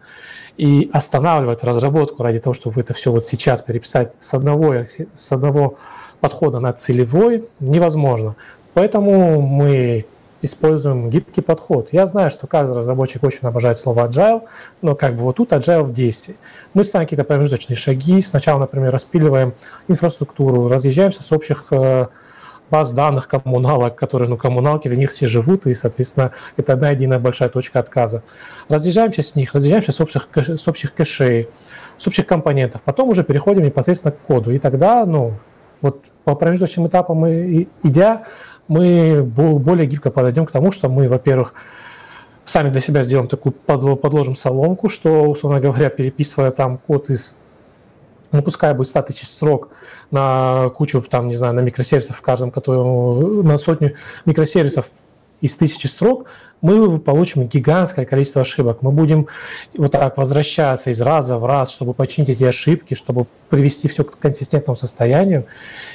И останавливать разработку ради того, чтобы это все вот сейчас переписать с одного, с одного подхода на целевой, невозможно. Поэтому мы используем гибкий подход. Я знаю, что каждый разработчик очень обожает слово agile, но как бы вот тут agile в действии. Мы ставим какие-то промежуточные шаги. Сначала, например, распиливаем инфраструктуру, разъезжаемся с общих э, баз данных коммуналок, которые, ну, коммуналки, в них все живут, и, соответственно, это одна единая большая точка отказа. Разъезжаемся с них, разъезжаемся с общих, с общих кэшей, с общих компонентов, потом уже переходим непосредственно к коду, и тогда, ну, вот по промежуточным этапам мы идя, мы более гибко подойдем к тому, что мы, во-первых, сами для себя сделаем такую, подложим соломку, что, условно говоря, переписывая там код из, ну, пускай будет 100 тысяч строк на кучу, там, не знаю, на микросервисов в каждом, который, на сотню микросервисов из тысячи строк, мы получим гигантское количество ошибок. Мы будем вот так возвращаться из раза в раз, чтобы починить эти ошибки, чтобы привести все к консистентному состоянию.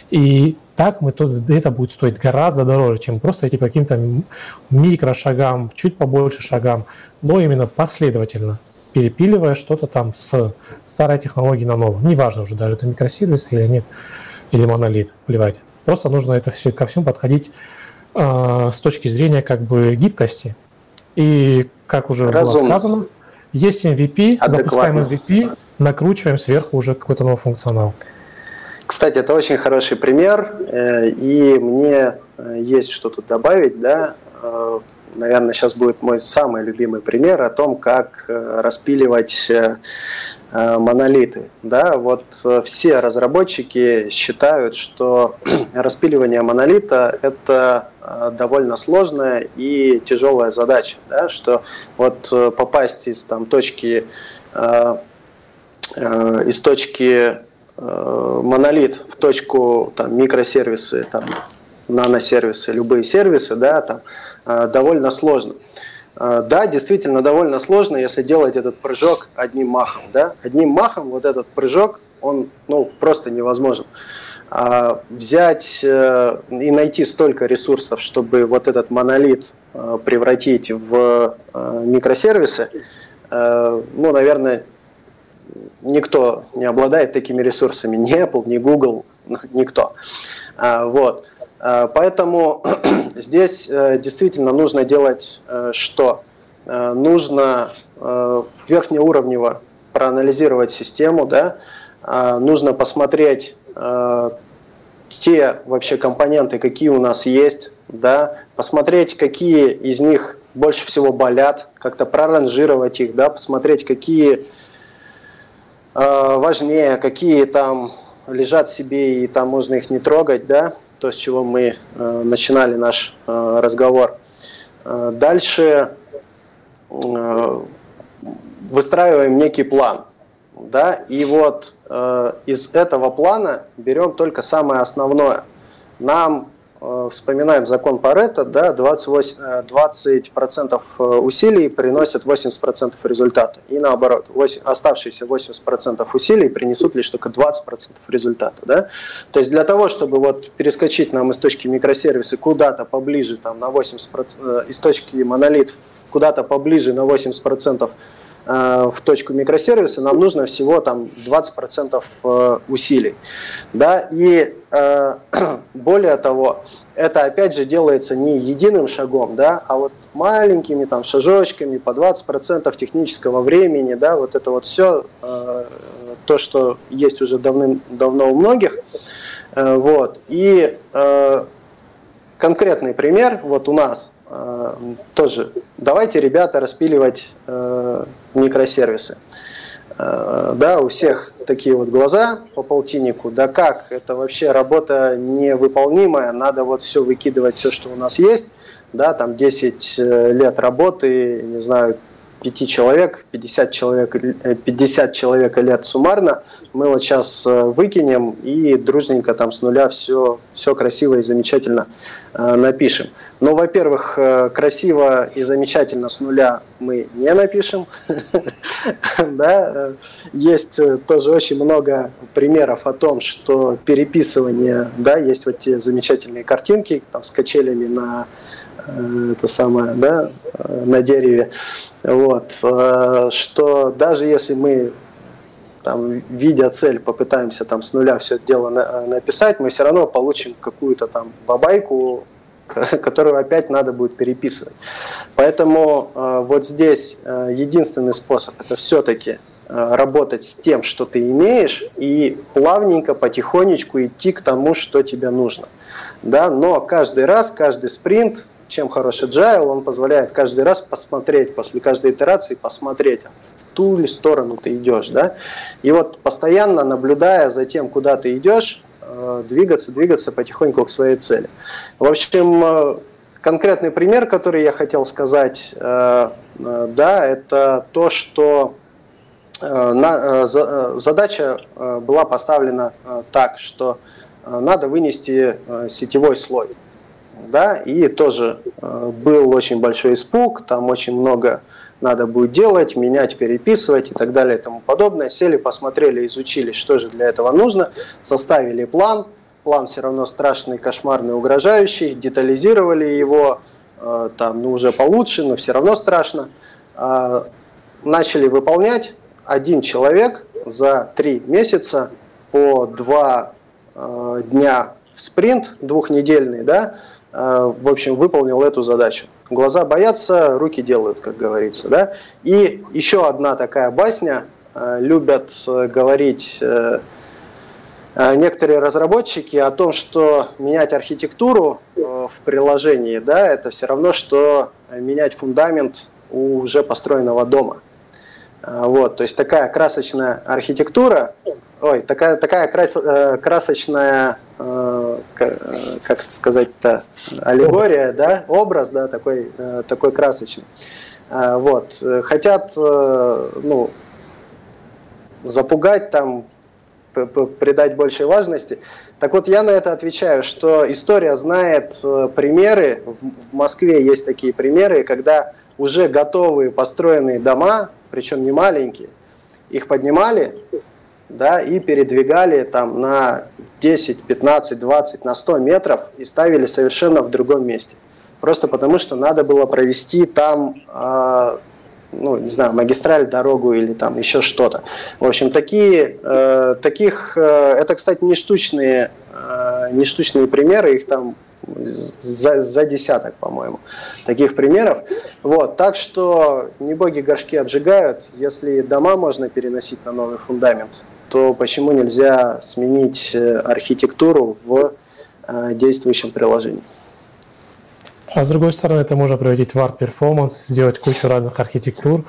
И так мы то, это будет стоить гораздо дороже, чем просто по каким-то микрошагам, чуть побольше шагам, но именно последовательно, перепиливая что-то там с старой технологии на новую. Неважно уже даже это микросервис или нет. или монолит, плевать. Просто нужно это все ко всему подходить э, с точки зрения как бы гибкости. И как уже Разумно. было сказано, есть MVP, Адекватно. запускаем MVP, накручиваем сверху уже какой-то новый функционал. Кстати, это очень хороший пример, э, и мне э, есть что тут добавить, да, э, наверное, сейчас будет мой самый любимый пример о том, как распиливать монолиты. Да, вот все разработчики считают, что распиливание монолита – это довольно сложная и тяжелая задача, да, что вот попасть из там, точки из точки Э, монолит в точку там, микросервисы, там, наносервисы, любые сервисы, да, там, э, довольно сложно. Э, да, действительно довольно сложно, если делать этот прыжок одним махом. Да? Одним махом вот этот прыжок, он ну, просто невозможен. А взять и найти столько ресурсов, чтобы вот этот монолит превратить в микросервисы, ну, наверное, никто не обладает такими ресурсами, ни Apple, ни Google, никто. А, вот. А, поэтому здесь э, действительно нужно делать э, что? Э, нужно верхнеуровнево проанализировать систему, да? Нужно посмотреть те вообще компоненты, какие у нас есть, да? посмотреть, какие из них больше всего болят, как-то проранжировать их, да? посмотреть, какие Э, важнее, какие там лежат себе и там можно их не трогать, да, то, с чего мы э, начинали наш э, разговор. Дальше выстраиваем некий план, да, и вот из этого плана берем только самое основное. Нам Э, вспоминаем закон Паретта, да, 28, 20% э, э, усилий приносят 80% результата. И наоборот, 8, оставшиеся 80% усилий принесут лишь только 20% результата. Да? То есть для того, чтобы вот перескочить нам из точки микросервиса куда-то поближе, там, на 80%, из точки монолит куда-то поближе на 80% Э, в точку микросервиса, нам нужно всего там 20% э, усилий. Да? И э, более того, это опять же делается не единым шагом, да, а вот маленькими там шажочками по 20% технического времени, да, вот это вот все то, что есть уже давным-давно у многих. Вот. И конкретный пример вот у нас э, тоже. Давайте, ребята, распиливать э, микросервисы. Э, да, у всех такие вот глаза по полтиннику. Да как? Это вообще работа невыполнимая. Надо вот все выкидывать, все, что у нас есть. Да, там 10 э, лет работы, не знаю, 5 человек, 50 человек, 50 человек лет суммарно, мы вот сейчас э, выкинем и дружненько там с нуля все, все красиво и замечательно э, напишем. Но, во-первых, э, красиво и замечательно с нуля мы не напишем. да? Есть тоже очень много примеров о том, что переписывание, да, есть вот те замечательные картинки там, с качелями на это самое, да, на дереве. Вот, что даже если мы там, видя цель, попытаемся там с нуля все это дело на, написать, мы все равно получим какую-то там бабайку, которую опять надо будет переписывать. Поэтому э, вот здесь э, единственный способ это все-таки э, работать с тем, что ты имеешь, и плавненько, потихонечку идти к тому, что тебе нужно. Да? Но каждый раз, каждый спринт чем хорош agile, он позволяет каждый раз посмотреть, после каждой итерации посмотреть, в ту ли сторону ты идешь. Да? И вот постоянно наблюдая за тем, куда ты идешь, э, двигаться, двигаться потихоньку к своей цели. В общем, э, конкретный пример, который я хотел сказать, э, да, это то, что задача была поставлена так, что надо вынести сетевой слой да, и тоже э, был очень большой испуг, там очень много надо будет делать, менять, переписывать и так далее и тому подобное. Сели, посмотрели, изучили, что же для этого нужно, составили план. План все равно страшный, кошмарный, угрожающий, детализировали его, э, там, ну, уже получше, но все равно страшно. Э, начали выполнять один человек за три месяца по два э, дня в спринт двухнедельный, да, в общем, выполнил эту задачу. Глаза боятся, руки делают, как говорится, да. И еще одна такая басня, э, любят э, говорить э, э, некоторые разработчики о том, что менять архитектуру э, в приложении, да, это все равно, что менять фундамент у уже построенного дома. Вот, то есть такая красочная архитектура, ой, такая, такая крас, э, красочная, э, как это сказать-то, аллегория, да, образ, да, такой, э, такой красочный. Вот, хотят, ну, запугать там, придать большей важности. Так вот, я на это отвечаю, что история знает примеры, в Москве есть такие примеры, когда уже готовые построенные дома причем не маленькие, их поднимали да, и передвигали там на 10, 15, 20, на 100 метров и ставили совершенно в другом месте. Просто потому, что надо было провести там, э, ну, не знаю, магистраль, дорогу или там еще что-то. В общем, такие, э, таких, э, это, кстати, не штучные, э, не штучные примеры, их там за, за десяток, по-моему, таких примеров. Вот, так что не боги горшки обжигают. Если дома можно переносить на новый фундамент, то почему нельзя сменить э, архитектуру в э, действующем приложении? А с другой стороны, это можно превратить в арт-перформанс, сделать кучу разных архитектур.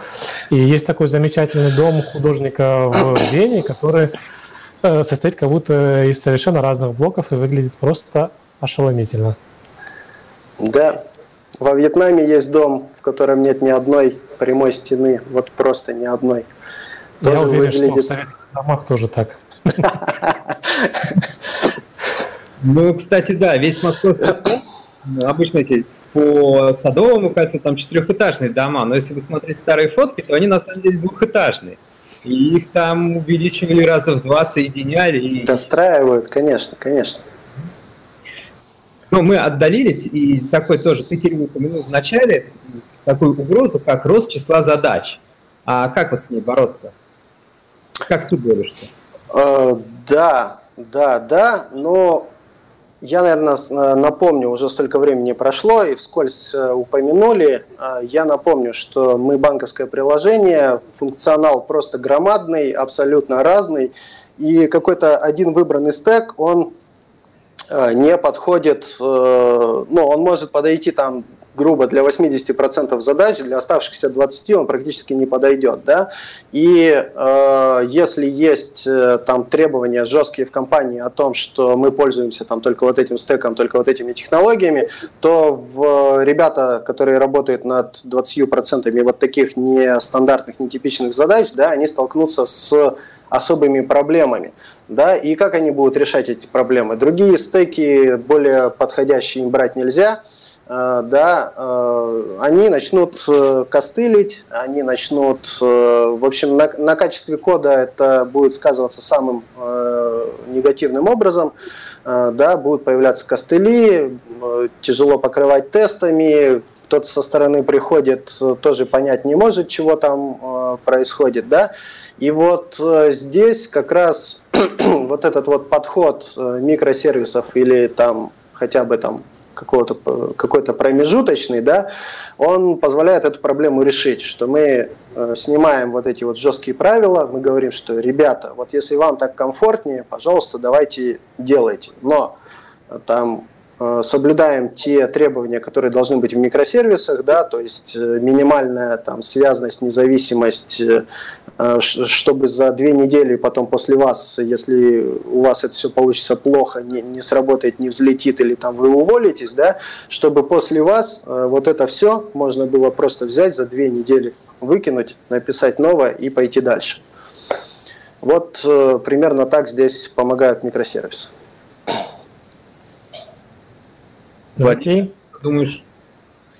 И есть такой замечательный дом художника в Вене, который э, состоит как будто из совершенно разных блоков и выглядит просто ошеломительно. Да. Во Вьетнаме есть дом, в котором нет ни одной прямой стены, вот просто ни одной. Тоже Я уверен, выглядит... что в домах тоже так. Ну, кстати, да, весь московский обычно эти по Садовому кольцу там четырехэтажные дома, но если вы смотрите старые фотки, то они на самом деле двухэтажные. И их там увеличивали раза в два, соединяли. И... Достраивают, конечно, конечно. Но мы отдалились, и такой тоже, ты, Кирилл, упомянул в начале такую угрозу, как рост числа задач. А как вот с ней бороться? Как ты борешься? Э, да, да, да, но я, наверное, э, напомню, уже столько времени прошло, и вскользь э, упомянули, я напомню, что мы банковское приложение, функционал просто громадный, абсолютно разный, и какой-то один выбранный стек, он Э, не подходит, э, ну, он может подойти там грубо для 80% задач, для оставшихся 20 он практически не подойдет. Да? И э, если есть э, там требования жесткие в компании о том, что мы пользуемся там только вот этим стеком, только вот этими технологиями, то в, ребята, которые работают над 20% вот таких нестандартных, нетипичных задач, да, они столкнутся с особыми проблемами. Да, и как они будут решать эти проблемы? Другие стеки, более подходящие им брать нельзя, э, да, э, они начнут э, костылить, они начнут, в общем, на, на качестве кода это будет сказываться самым негативным образом, да, будут появляться костыли, тяжело покрывать тестами, кто-то со стороны приходит, тоже понять не может, чего там происходит, да, и вот э, здесь как раз вот этот вот подход э, микросервисов или там хотя бы там какого-то э, какой-то промежуточный, да, он позволяет эту проблему решить, что мы снимаем вот эти вот жесткие правила, мы говорим, что ребята, вот если вам так комфортнее, пожалуйста, давайте делайте, но там соблюдаем те требования, которые должны быть в микросервисах, да, то есть минимальная там связность, независимость, Э, чтобы за две недели потом после вас, если у вас это все получится плохо, не, не сработает, не взлетит или там вы уволитесь, да, чтобы после вас э, вот это все можно было просто взять за две недели, выкинуть, написать новое и пойти дальше. Вот э, примерно так здесь помогают микросервисы. Вадим, думаешь?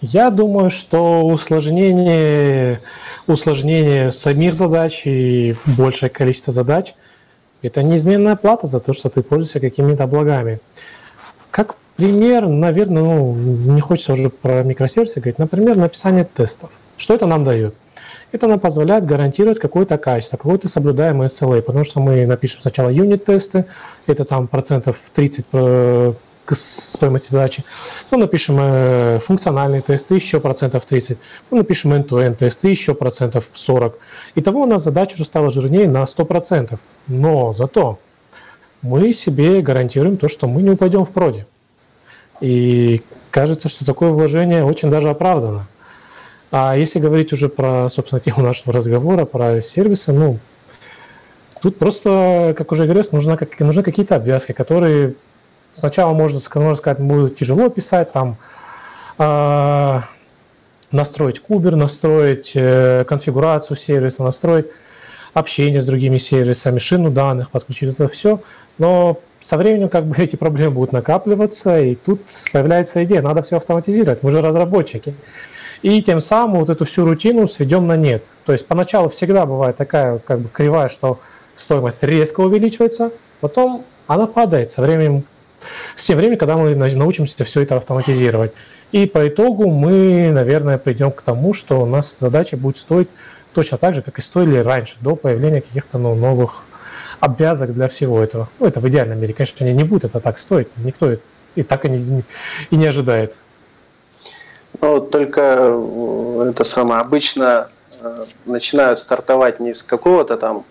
Я думаю, что усложнение усложнение самих задач и большее количество задач – это неизменная плата за то, что ты пользуешься какими-то благами. Как пример, наверное, ну, не хочется уже про микросервисы говорить, например, написание тестов. Что это нам дает? Это нам позволяет гарантировать какое-то качество, какой-то соблюдаемый SLA, потому что мы напишем сначала юнит-тесты, это там процентов 30 э, к стоимости задачи, ну, напишем э, функциональные тесты, еще процентов 30, ну, напишем end-to-end тесты, еще процентов 40. Итого у нас задача уже стала жирнее на 100%. Но зато мы себе гарантируем то, что мы не упадем в проде. И кажется, что такое вложение очень даже оправдано. А если говорить уже про, собственно, тему нашего разговора, про сервисы, ну, тут просто, как уже говорилось, нужны, как, нужны какие-то обвязки, которые сначала, можно, можно сказать, будет тяжело писать, там, э, настроить кубер, настроить э, конфигурацию сервиса, настроить общение с другими сервисами, шину данных, подключить это все. Но со временем как бы эти проблемы будут накапливаться, и тут появляется идея, надо все автоматизировать, мы же разработчики. И тем самым вот эту всю рутину сведем на нет. То есть поначалу всегда бывает такая как бы кривая, что стоимость резко увеличивается, потом она падает со временем, с тем временем, когда мы научимся все это автоматизировать. И по итогу мы, наверное, придем к тому, что у нас задача будет стоить точно так же, как и стоили раньше, до появления каких-то ну, новых обвязок для всего этого. Ну, это в идеальном мире, конечно, не, будет это так стоить, никто и так и не, и не ожидает. Ну, только э, это самое, обычно э, начинают стартовать не с какого-то там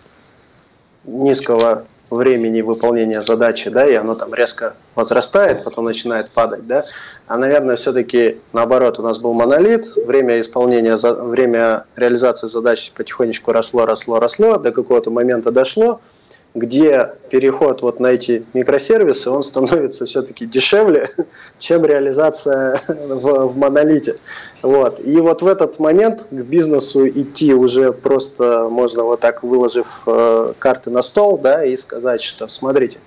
низкого времени выполнения задачи, да, и оно там резко возрастает, потом начинает падать, да, а, наверное, все-таки наоборот, у нас был монолит, время исполнения, время реализации задач потихонечку росло, росло, росло, до какого-то момента дошло, где переход вот на эти микросервисы, он становится все-таки дешевле, чем реализация в, в монолите. Вот. И вот в этот момент к бизнесу идти уже просто можно вот так выложив э, карты на стол, да, и сказать, что смотрите,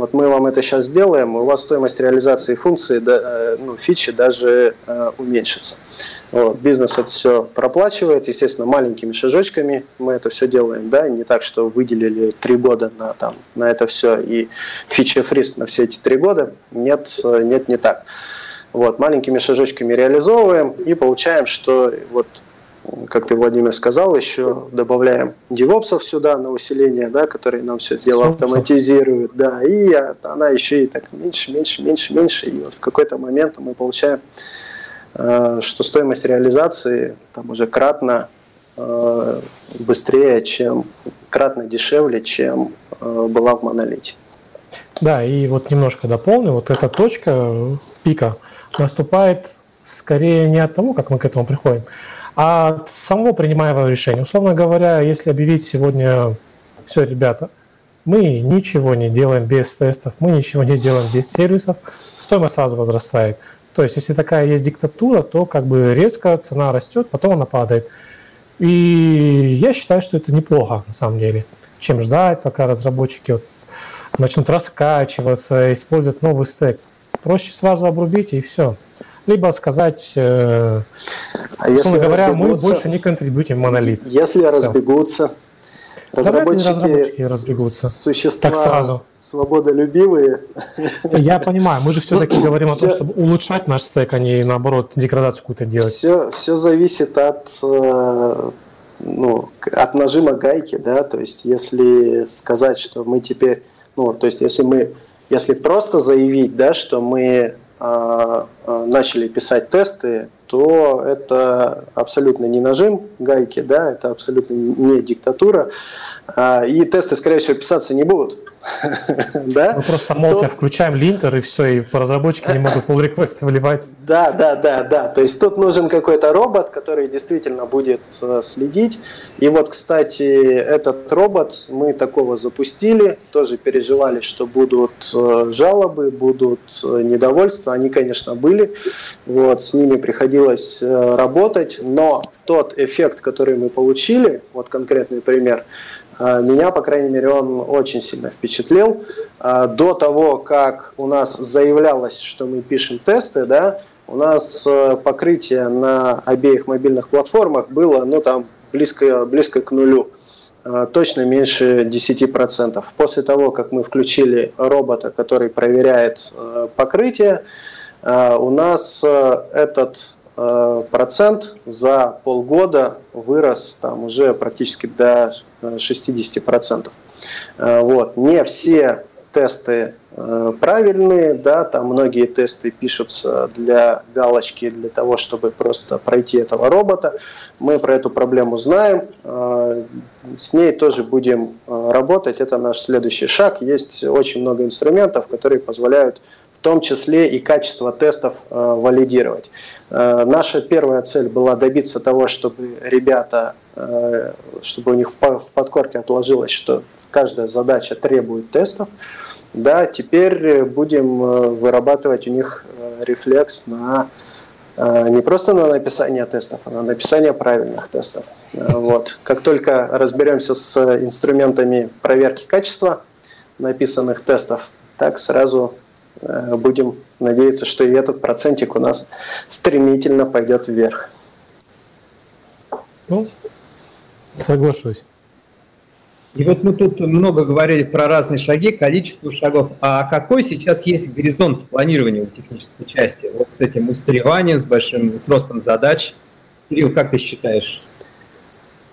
вот мы вам это сейчас сделаем, у вас стоимость реализации функции, э, ну, фичи даже э, уменьшится. Вот, бизнес это все проплачивает, естественно, маленькими шажочками мы это все делаем, да, не так, что выделили три года на, там, на это все и фича фриз на все эти три года. Нет, э, нет, не так. Вот, маленькими шажочками реализовываем и получаем, что вот как ты, Владимир, сказал, еще добавляем девопсов сюда на усиление, да, которые нам все дело автоматизируют, да, и она еще и так меньше, меньше, меньше, меньше, и вот в какой-то момент мы получаем, э, что стоимость реализации там уже кратно э, быстрее, чем кратно дешевле, чем э, была в монолите. Да, и вот немножко дополню, вот эта точка пика наступает скорее не от того, как мы к этому приходим, а от самого принимаемого решения. Условно говоря, если объявить сегодня, все, ребята, мы ничего не делаем без тестов, мы ничего не делаем без сервисов, стоимость сразу возрастает. То есть, если такая есть диктатура, то как бы резко цена растет, потом она падает. И я считаю, что это неплохо на самом деле, чем ждать, пока разработчики вот начнут раскачиваться, использовать новый стек. Проще сразу обрубить и все либо сказать, э, а если говоря, мы больше не контрибьютим в монолит. Если Все. разбегутся, разработчики, разработчики разбегутся. существа так сразу. свободолюбивые. Я понимаю, мы же все-таки ну, говорим все, о том, чтобы улучшать наш стек, а не наоборот деградацию какую-то делать. Все, все зависит от, э, ну, от нажима гайки, да, то есть если сказать, что мы теперь, ну, то есть если мы, если просто заявить, да, что мы а, начали писать тесты, то это абсолютно не нажим гайки, да, это абсолютно не диктатура. А, и тесты, скорее всего, писаться не будут. да? Мы просто молча тут... включаем линтер, и все, и разработчики не могут pull реквесты выливать. Да, да, да, да. То есть тут нужен какой-то робот, который действительно будет э, следить. И вот, кстати, этот робот мы такого запустили, тоже переживали, что будут э, жалобы, будут э, недовольства. Они, конечно, были. Вот, с ними приходилось работать, но тот эффект, который мы получили, вот конкретный пример, а, меня, по крайней мере, он очень сильно впечатлил. А, до того, как у нас заявлялось, что мы пишем тесты, да, у нас э, покрытие на обеих мобильных платформах было ну, там, близко, близко к нулю точно меньше 10%. После того, как мы включили робота, который проверяет э, покрытие, у нас э, этот э, процент за полгода вырос там уже практически до 60%. Э, вот. Не все тесты Э, правильные, да, там многие тесты пишутся для галочки, для того, чтобы просто пройти этого робота. Мы про эту проблему знаем, э, с ней тоже будем э, работать, это наш следующий шаг. Есть очень много инструментов, которые позволяют в том числе и качество тестов валидировать. Наша первая цель была добиться того, чтобы ребята, чтобы у них в подкорке отложилось, что каждая задача требует тестов. Да, теперь будем э, вырабатывать у них э, рефлекс на э, не просто на написание тестов, а на написание правильных тестов. Вот. Как только разберемся с инструментами проверки качества написанных тестов, так сразу будем надеяться, что и этот процентик у нас стремительно пойдет вверх. Ну, соглашусь. И вот мы тут много говорили про разные шаги, количество шагов. А какой сейчас есть горизонт планирования у технической части? Вот с этим устареванием, с большим с ростом задач. Кирилл, как ты считаешь?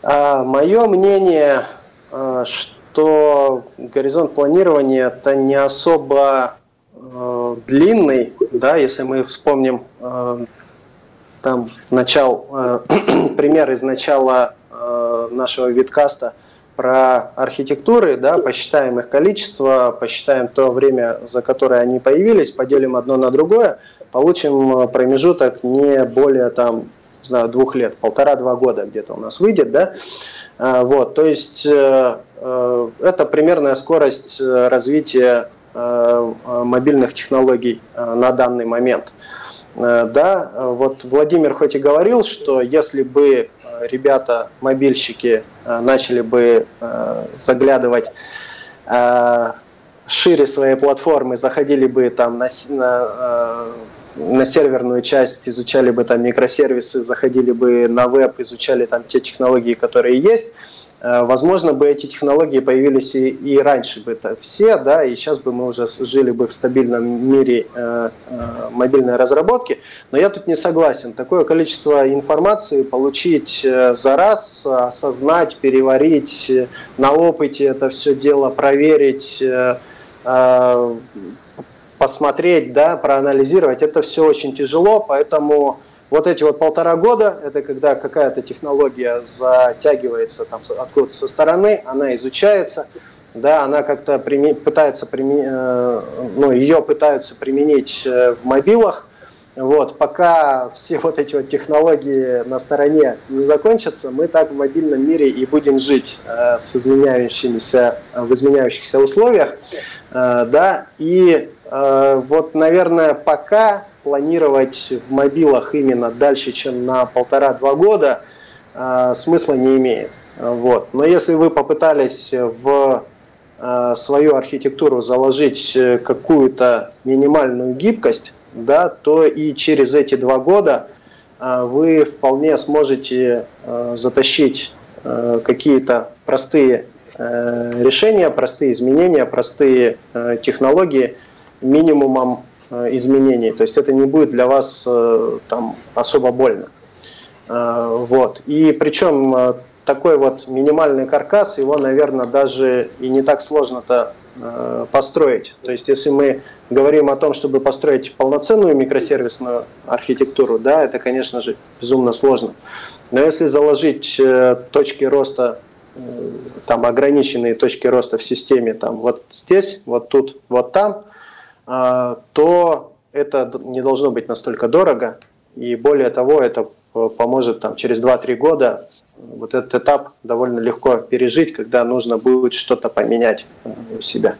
А, мое мнение, а, что горизонт планирования это не особо длинный, да, если мы вспомним а, там начал, пример из начала нашего видкаста – про архитектуры, да, посчитаем их количество, посчитаем то время, за которое они появились, поделим одно на другое, получим э, промежуток не более там, не знаю, двух лет, полтора-два года где-то у нас выйдет, да, э, вот, то есть э, это примерная скорость развития мобильных технологий на данный момент. Да, вот Владимир хоть и говорил, что если бы ребята, мобильщики, э, начали бы э, заглядывать э, шире своей платформы, заходили бы там на, на, на серверную часть, изучали бы там микросервисы, заходили бы на веб, изучали там те технологии, которые есть, Э, возможно, бы эти технологии появились и, и раньше бы это все, да, и сейчас бы мы уже жили бы в стабильном мире э, э, мобильной разработки. Но я тут не согласен. Такое количество информации получить э, за раз, осознать, переварить, э, на опыте это все дело проверить, э, э, посмотреть, да, проанализировать, это все очень тяжело, поэтому вот эти вот полтора года, это когда какая-то технология затягивается там откуда-то со стороны, она изучается, да, она как-то прими, пытается, прими, э, ну, ее пытаются применить э, в мобилах, вот, пока все вот эти вот технологии на стороне не закончатся, мы так в мобильном мире и будем жить э, с изменяющимися, в изменяющихся условиях, э, да, и э, вот, наверное, пока планировать в мобилах именно дальше, чем на полтора-два года, э, смысла не имеет. Вот. Но если вы попытались в э, свою архитектуру заложить э, какую-то минимальную гибкость, да, то и через эти два года вы вполне сможете затащить какие-то простые решения, простые изменения, простые технологии минимумом изменений. То есть это не будет для вас э, там особо больно. Э, вот. И причем такой вот минимальный каркас, его, наверное, даже и не так сложно-то построить. То есть если мы говорим о том, чтобы построить полноценную микросервисную архитектуру, да, это, конечно же, безумно сложно. Но если заложить точки роста, там ограниченные точки роста в системе, там вот здесь, вот тут, вот там, то это не должно быть настолько дорого. И более того, это поможет там, через 2-3 года вот этот этап довольно легко пережить, когда нужно будет что-то поменять у себя.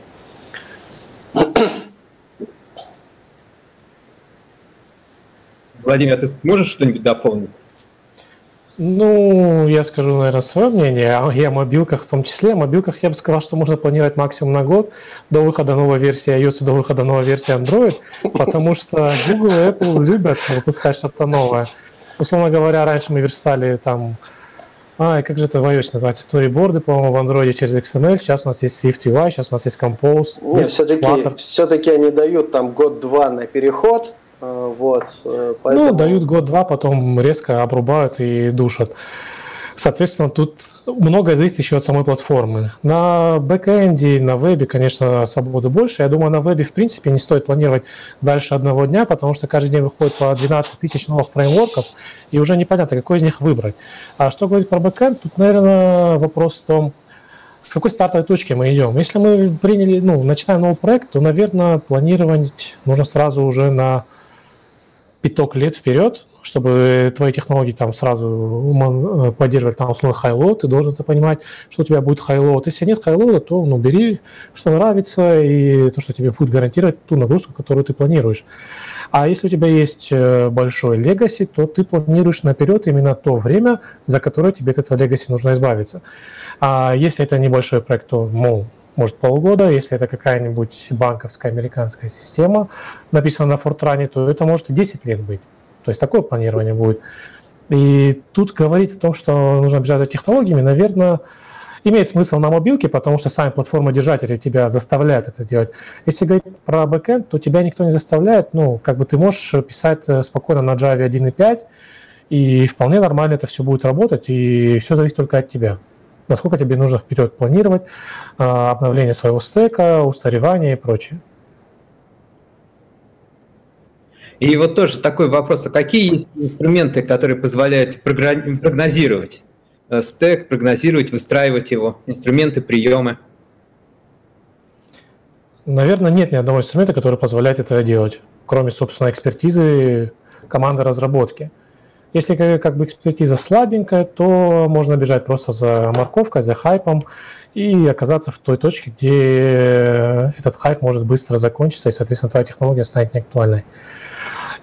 Владимир, а ты сможешь что-нибудь дополнить? Ну, я скажу, наверное, свое мнение, и о мобилках в том числе. О мобилках я бы сказал, что можно планировать максимум на год до выхода новой версии iOS и до выхода новой версии Android, потому что Google и Apple любят выпускать что-то новое. Условно говоря, раньше мы верстали там а, и как же это в iOS называется? Сториборды, по-моему, в Android через XML. Сейчас у нас есть Swift UI, сейчас у нас есть Compose. Нет, все-таки, все-таки они дают там год-два на переход, Вот, поэтому... Ну, дают год-два, потом резко обрубают и душат. Соответственно, тут многое зависит еще от самой платформы. На бэкэнде, на вебе, конечно, свободы больше. Я думаю, на вебе, в принципе, не стоит планировать дальше одного дня, потому что каждый день выходит по 12 тысяч новых фреймворков, и уже непонятно, какой из них выбрать. А что говорить про бэкэнд, тут, наверное, вопрос в том, с какой стартовой точки мы идем. Если мы приняли, ну, начинаем новый проект, то, наверное, планировать нужно сразу уже на пяток лет вперед, чтобы твои технологии там сразу поддерживали там условно highload, ты должен это понимать, что у тебя будет highload. Если нет highload а, то ну, бери, что нравится, и то, что тебе будет гарантировать ту нагрузку, которую ты планируешь. А если у тебя есть э, большой легаси, то ты планируешь наперед именно то время, за которое тебе от этого легаси нужно избавиться. А если это небольшой проект, то, мол, может полгода. Если это какая-нибудь банковская американская система, написана на Фортране, то это может и 10 лет быть. То есть такое планирование будет. И тут говорить о том, что нужно бежать за технологиями, наверное, имеет смысл на мобилке, потому что сами платформы-держатели тебя заставляют это делать. Если говорить про бэкэнд, то тебя никто не заставляет. Ну, как бы ты можешь писать э, спокойно на Java 1.5, и вполне нормально это все будет работать, и все зависит только от тебя. Насколько тебе нужно вперед планировать а, обновление своего стека, устаревание и прочее. И вот тоже такой вопрос, а какие есть инструменты, которые позволяют прогнозировать э, стек, прогнозировать, выстраивать его, инструменты, приемы? Наверное, нет ни одного инструмента, который позволяет это делать, кроме, собственно, экспертизы команды разработки. Если как бы экспертиза слабенькая, то можно бежать просто за морковкой, за хайпом и оказаться в той точке, где этот хайп может быстро закончиться, и, соответственно, твоя технология станет неактуальной.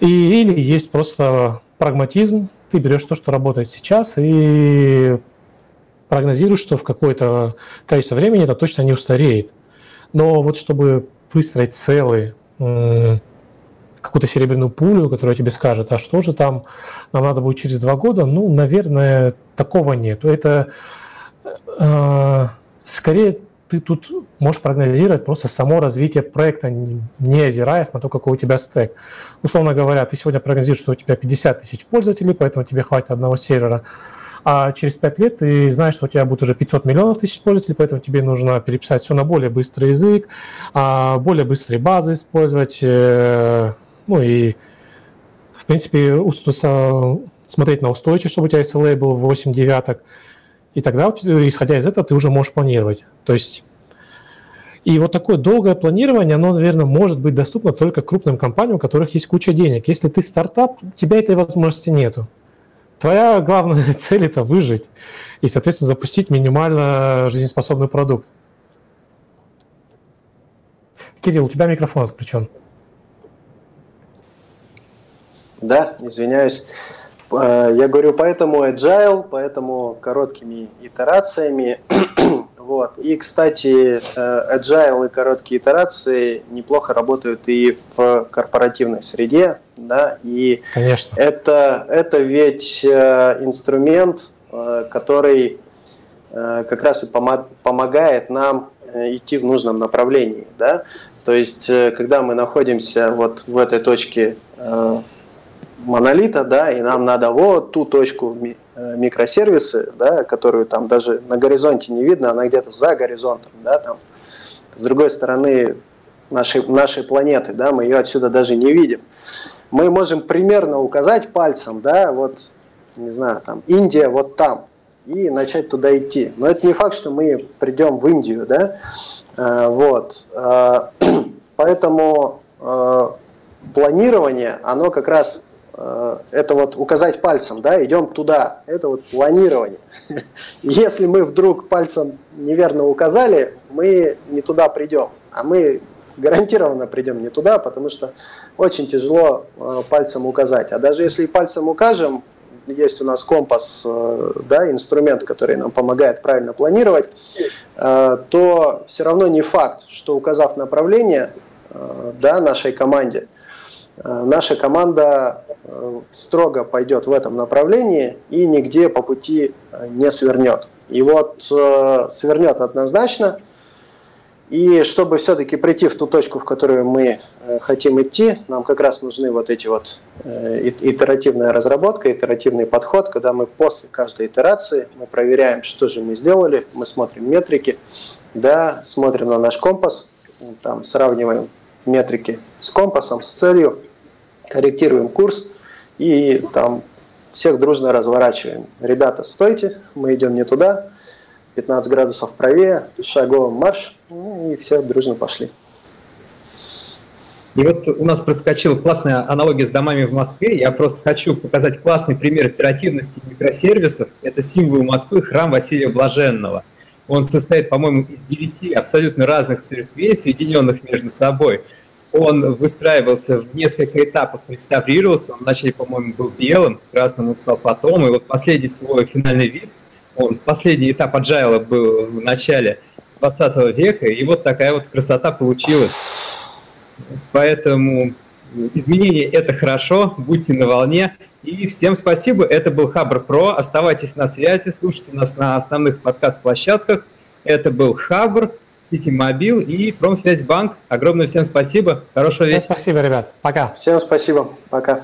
И, или есть просто прагматизм, ты берешь то, что работает сейчас, и прогнозируешь, что в какое-то количество времени это точно не устареет. Но вот чтобы выстроить целый какую-то серебряную пулю, которая тебе скажет, а что же там нам надо будет через два года, ну, наверное, такого нет. Это э, скорее ты тут можешь прогнозировать просто само развитие проекта, не озираясь на то, какой у тебя стек. Условно говоря, ты сегодня прогнозируешь, что у тебя 50 тысяч пользователей, поэтому тебе хватит одного сервера, а через 5 лет ты знаешь, что у тебя будет уже 500 миллионов тысяч пользователей, поэтому тебе нужно переписать все на более быстрый язык, а, более быстрые базы использовать, э, ну и, в принципе, смотреть на устойчивость, чтобы у тебя SLA был 8 девяток, и тогда, исходя из этого, ты уже можешь планировать. То есть и вот такое долгое планирование, оно, наверное, может быть доступно только крупным компаниям, у которых есть куча денег. Если ты стартап, у тебя этой возможности нету. Твоя главная цель – это выжить и, соответственно, запустить минимально жизнеспособный продукт. Кирилл, у тебя микрофон отключен. Да, извиняюсь. Э, я говорю, поэтому agile, поэтому короткими итерациями. вот. И, кстати, э, agile и короткие итерации неплохо работают и в корпоративной среде. Да? И Конечно. Это, это ведь э, инструмент, который как раз и помогает нам идти в нужном направлении. Да? То есть, когда мы находимся вот в этой точке монолита, да, и нам надо вот ту точку э, микросервисы, да, которую там даже на горизонте не видно, она где-то за горизонтом, да, там. С другой стороны нашей, нашей планеты, да, мы ее отсюда даже не видим. Мы можем примерно указать пальцем, да, вот, не знаю, там, Индия вот там, и начать туда идти. Но это не факт, что мы придем в Индию, да, э, вот. Э, поэтому планирование, оно как раз это вот указать пальцем, да, идем туда, это вот планирование. Если мы вдруг пальцем неверно указали, мы не туда придем, а мы гарантированно придем не туда, потому что очень тяжело э, пальцем указать. А даже если пальцем укажем, есть у нас компас, э, да, инструмент, который нам помогает правильно планировать, то все равно не факт, что указав направление да, нашей команде, наша команда Э, строго пойдет в этом направлении и нигде по пути э, не свернет. И вот э, свернет однозначно, И чтобы все-таки прийти в ту точку, в которую мы э, хотим идти, нам как раз нужны вот эти вот э, итеративная разработка, итеративный подход, когда мы после каждой итерации мы проверяем, что же мы сделали, мы смотрим метрики, да, смотрим на наш компас, там сравниваем метрики с компасом, с целью, корректируем курс и там всех дружно разворачиваем. Ребята, стойте, мы идем не туда, 15 градусов правее, шаговым марш, ну, и все дружно пошли. И вот у нас проскочила классная аналогия с домами в Москве. Я просто хочу показать классный пример оперативности микросервисов. Это символ Москвы, храм Василия Блаженного. Он состоит, по-моему, из девяти абсолютно разных церквей, соединенных между собой. Он выстраивался в несколько этапов, реставрировался. Он вначале, по-моему, был белым, красным он стал потом. И вот последний свой финальный вид – он, последний этап agile был в начале 20 века, и вот такая вот красота получилась. Поэтому изменения – это хорошо, будьте на волне. И всем спасибо, это был Хабр Про. Оставайтесь на связи, слушайте нас на основных подкаст-площадках. Это был Хабр, Сити Мобил и Промсвязьбанк. Огромное всем спасибо, хорошего вечера. Всем спасибо, ребят, пока. Всем спасибо, пока.